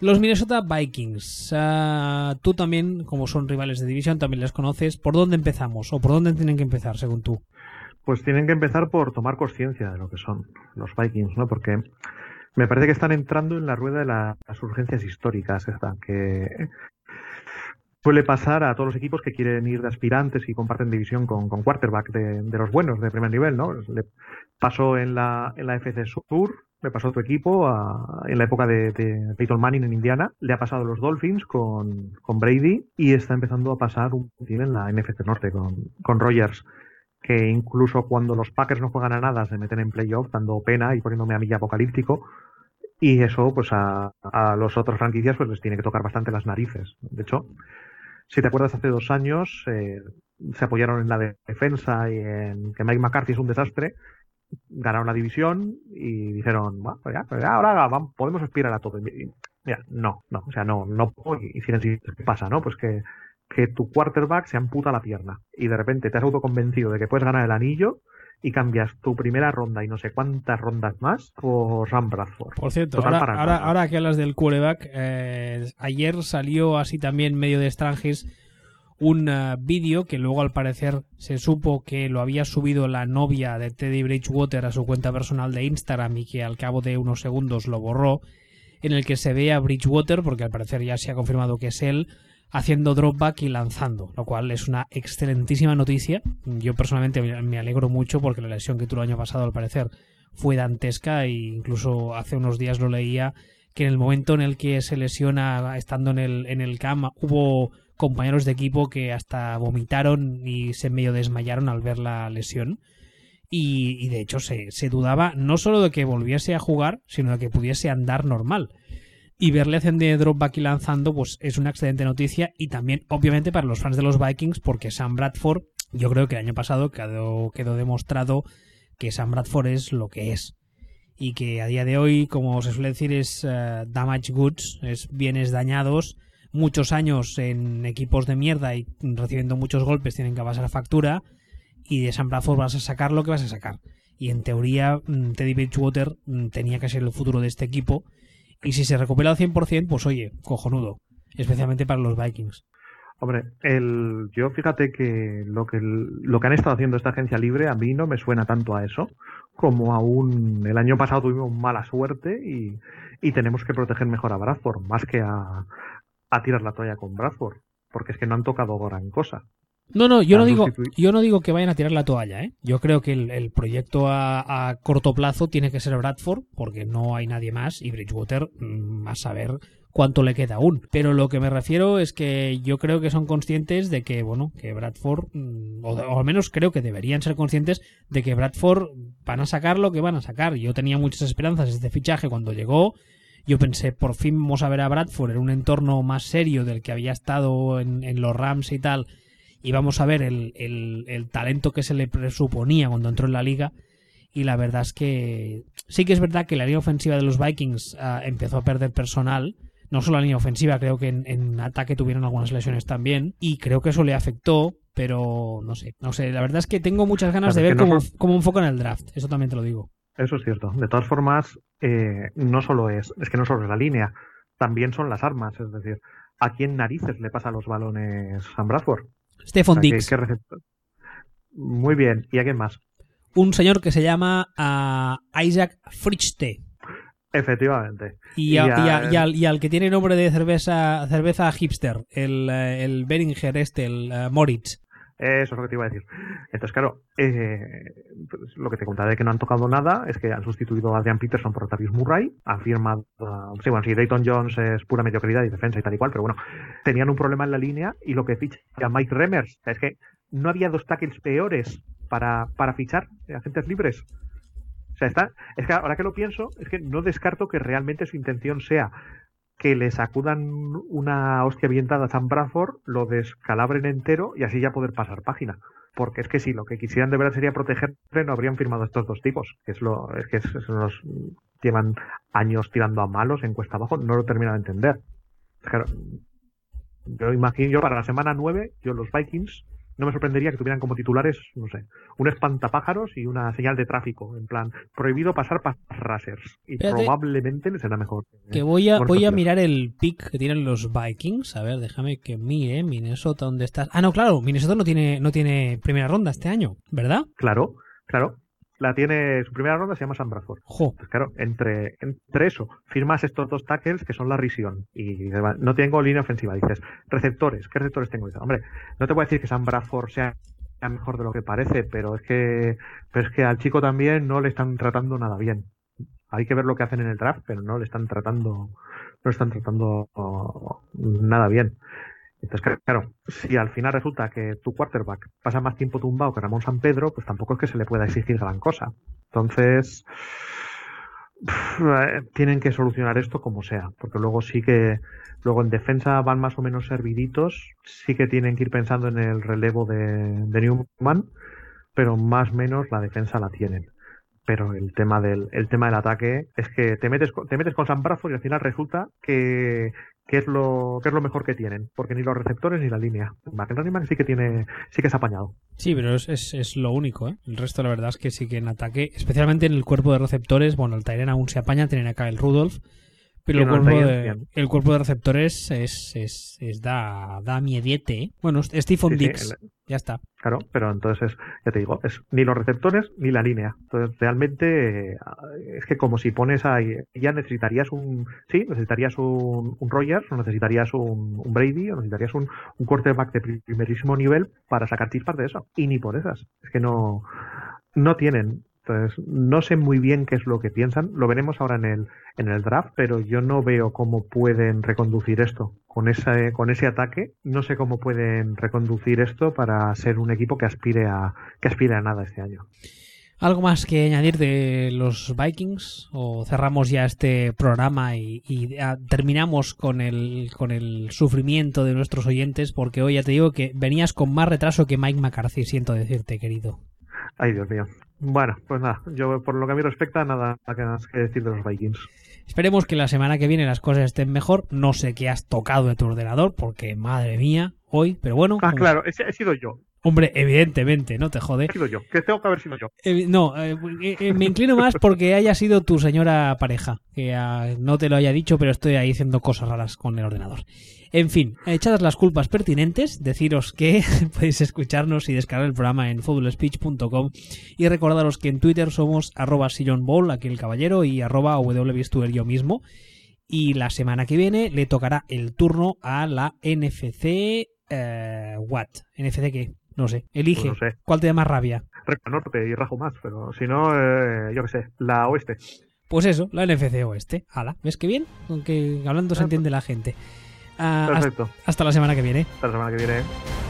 Los Minnesota Vikings. ah, tú también, como son rivales de división, también les conoces. ¿Por dónde empezamos? ¿O por dónde tienen que empezar, según tú? Pues tienen que empezar por tomar conciencia de lo que son los Vikings, ¿no? Porque me parece que están entrando en la rueda de la- las urgencias históricas, esta, que suele pasar a todos los equipos que quieren ir de aspirantes y comparten división con, con quarterback de, de los buenos de primer nivel, ¿no? Le pasó en la, en la FC Sur, le pasó a tu equipo en la época de, Peyton Manning en Indiana, le ha pasado a los Dolphins con, con Brady y está empezando a pasar un poquito en la NFC Norte con, con Rogers que incluso cuando los Packers no juegan a nada se meten en playoff dando pena y poniéndome a milla apocalíptico y eso pues a, a los otros franquicias pues les tiene que tocar bastante las narices de hecho si te acuerdas hace dos años eh, se apoyaron en la defensa y en que Mike McCarthy es un desastre. Ganaron la división y dijeron bueno, pues ya, pues ya ahora vamos, podemos aspirar a todo mira no no o sea no no y si qué pasa no pues que que tu quarterback se amputa la pierna y de repente te has autoconvencido de que puedes ganar el anillo y cambias tu primera ronda y no sé cuántas rondas más por Sam Bradford. Por cierto, ahora, ahora, que hablas del quarterback, eh, ayer salió así también medio de extranjes un uh, vídeo que luego al parecer se supo que lo había subido la novia de Teddy Bridgewater a su cuenta personal de Instagram y que al cabo de unos segundos lo borró, en el que se ve a Bridgewater, porque al parecer ya se ha confirmado que es él, haciendo dropback y lanzando, lo cual es una excelentísima noticia. Yo personalmente me alegro mucho porque la lesión que tuvo el año pasado al parecer fue dantesca e incluso hace unos días lo leía que en el momento en el que se lesiona estando en el, en el CAM hubo compañeros de equipo que hasta vomitaron y se medio desmayaron al ver la lesión. Y, y de hecho se, se dudaba no solo de que volviese a jugar, sino de que pudiese andar normal y verle haciendo dropback y lanzando, pues es una excelente noticia y también, obviamente, para los fans de los Vikings, porque Sam Bradford, yo creo que el año pasado quedó, quedó demostrado que Sam Bradford es lo que es. Y que a día de hoy, como se suele decir, es uh, damage goods, es bienes dañados. Muchos años en equipos de mierda y recibiendo muchos golpes tienen que pasar factura. Y de Sam Bradford vas a sacar lo que vas a sacar. Y en teoría, mm, Teddy Bridgewater mm, tenía que ser el futuro de este equipo y si se recupera al 100%, pues oye, cojonudo. Especialmente para los Vikings. Hombre, el, yo fíjate que lo, que lo que han estado haciendo esta agencia libre a mí no me suena tanto a eso como a un... El año pasado tuvimos mala suerte y, y tenemos que proteger mejor a Bradford, más que a, a tirar la toalla con Bradford, porque es que no han tocado gran cosa. No, no, yo no digo, yo no digo que vayan a tirar la toalla, ¿eh? Yo creo que el, proyecto a, corto plazo tiene que ser Bradford, porque no hay nadie más, y Bridgewater mm, a saber cuánto le queda aún. Pero lo que me refiero es que yo creo que son conscientes de que, bueno, que Bradford, mm, o, al menos creo que deberían ser conscientes de que Bradford van a sacar lo que van a sacar. Yo tenía muchas esperanzas de este fichaje cuando llegó. Yo pensé, por fin vamos a ver a Bradford en un entorno más serio del que había estado en, en los Rams y tal y vamos a ver el, el, talento que se le presuponía cuando entró en la liga. Y la verdad es que sí que es verdad que la línea ofensiva de los Vikings ah, empezó a perder personal. No solo la línea ofensiva, creo que en, ataque tuvieron algunas lesiones también. Y creo que eso le afectó, pero no sé. No sé, la verdad es que tengo muchas ganas de ver cómo, cómo enfocan el draft. Eso también te lo digo. Eso es cierto. De todas formas, eh, no solo es, es que no solo es la línea, también son las armas. Es decir, ¿a quién narices le pasa los balones Sam Bradford? Stefan Dix. Muy bien. ¿Y a quién más? Un señor que se llama uh, Isaac Frichte. Efectivamente. Y, al, que tiene nombre de cerveza cerveza hipster, el, eh, el Beringer este, el uh, Moritz. Eso es lo que te iba a decir. Entonces, claro, eh, pues, lo que te contaré de que no han tocado nada es que han sustituido a Adrian Peterson por Otavius Murray, han firmado, sí, bueno, sí, Dayton Jones es pura mediocridad y defensa y tal y cual, pero bueno, tenían un problema en la línea y lo que ficha Mike Remers, es que no había dos tackles peores para, para fichar agentes libres. O sea, está, es que ahora que lo pienso, es que no descarto que realmente su intención sea que le sacudan una hostia avientada a Sam Bradford, lo descalabren entero y así ya poder pasar página. Porque es que si lo que quisieran de verdad sería protegerle, no habrían firmado estos dos tipos. Que es lo, es que los llevan años tirando a malos en cuesta abajo, no lo terminan de entender. Claro, yo imagino, yo para la semana 9, yo los Vikings no me sorprendería que tuvieran como titulares, no sé, un espantapájaros y una señal de tráfico, en plan, prohibido pasar racers. Y probablemente les será mejor. Que voy a, voy a mirar el pick que tienen los Vikings. A ver, déjame que mire Minnesota, ¿dónde estás? Ah, no, claro, Minnesota no tiene, no tiene primera ronda este año, ¿verdad? Claro, claro la tiene, su primera ronda se llama Sam Bradford. claro, entre, entre eso, firmas estos dos tackles que son la risión y no tengo línea ofensiva. Dices, receptores, ¿qué receptores tengo? hombre, no te voy a decir que Sam Bradford sea mejor de lo que parece, pero es que, pero es que al chico también no le están tratando nada bien. Hay que ver lo que hacen en el draft, pero no le están tratando, no están tratando nada bien. Entonces, claro, si al final resulta que tu quarterback pasa más tiempo tumbado que Ramón San Pedro, pues tampoco es que se le pueda exigir gran cosa. Entonces, eh, tienen que solucionar esto como sea, porque luego sí que, luego en defensa van más o menos serviditos, sí que tienen que ir pensando en el relevo de, Newman, pero más o menos la defensa la tienen pero el tema del el tema del ataque es que te metes te metes con San Bradford y al final resulta que, que es lo que es lo mejor que tienen porque ni los receptores ni la línea McLaren sí que tiene sí que es apañado sí pero es, es, es, lo único ¿eh? el resto la verdad es que sí que en ataque especialmente en el cuerpo de receptores bueno el Tyren aún se apaña tienen acá el Rudolph pero el cuerpo, de, el cuerpo, de, receptores es, es, es da, da miediete. ¿eh? Bueno, Stephen sí, Dix, sí, el, ya está. Claro, pero entonces, ya te digo, es ni los receptores ni la línea. Entonces, realmente, es que como si pones ahí, ya necesitarías un, sí, necesitarías un, un Rogers, o necesitarías un, un, Brady, o necesitarías un, un quarterback de primerísimo nivel para sacar chispas de eso. Y ni por esas. Es que no, no tienen. Entonces, no sé muy bien qué es lo que piensan. Lo veremos ahora en el, en el draft, pero yo no veo cómo pueden reconducir esto. Con ese, con ese ataque, no sé cómo pueden reconducir esto para ser un equipo que aspire a, que aspire a nada este año. ¿Algo más que añadir de los Vikings? ¿O cerramos ya este programa y, y terminamos con el, con el sufrimiento de nuestros oyentes? Porque hoy ya te digo que venías con más retraso que Mike McCarthy, siento decirte, querido. Ay, Dios mío. Bueno, pues nada, yo por lo que a mí respecta, nada más que decir de los Vikings. Esperemos que la semana que viene las cosas estén mejor. No sé qué has tocado de tu ordenador, porque madre mía, hoy, pero bueno. Ah, claro, he, he sido yo. Hombre, evidentemente, no te jode. He sido yo, que tengo que haber sido yo. Eh, no, eh, eh, me inclino más porque haya sido tu señora pareja, que uh, no te lo haya dicho, pero estoy ahí haciendo cosas raras con el ordenador. En fin, echadas las culpas pertinentes, deciros que *laughs* podéis escucharnos y descargar el programa en footballspeech.com y recordaros que en Twitter somos arroba sillonball, aquí el caballero, y arroba yo mismo. Y la semana que viene le tocará el turno a la NFC... ¿What? ¿NFC qué? No sé, elige. Pues no sé. ¿Cuál te da más rabia? Norte y rajo más, pero si no, eh, yo qué sé, la oeste. Pues eso, la NFC oeste. Hala, ¿ves qué bien? Aunque hablando se entiende la gente. Uh, Perfecto. Hasta, hasta la semana que viene. Hasta la semana que viene.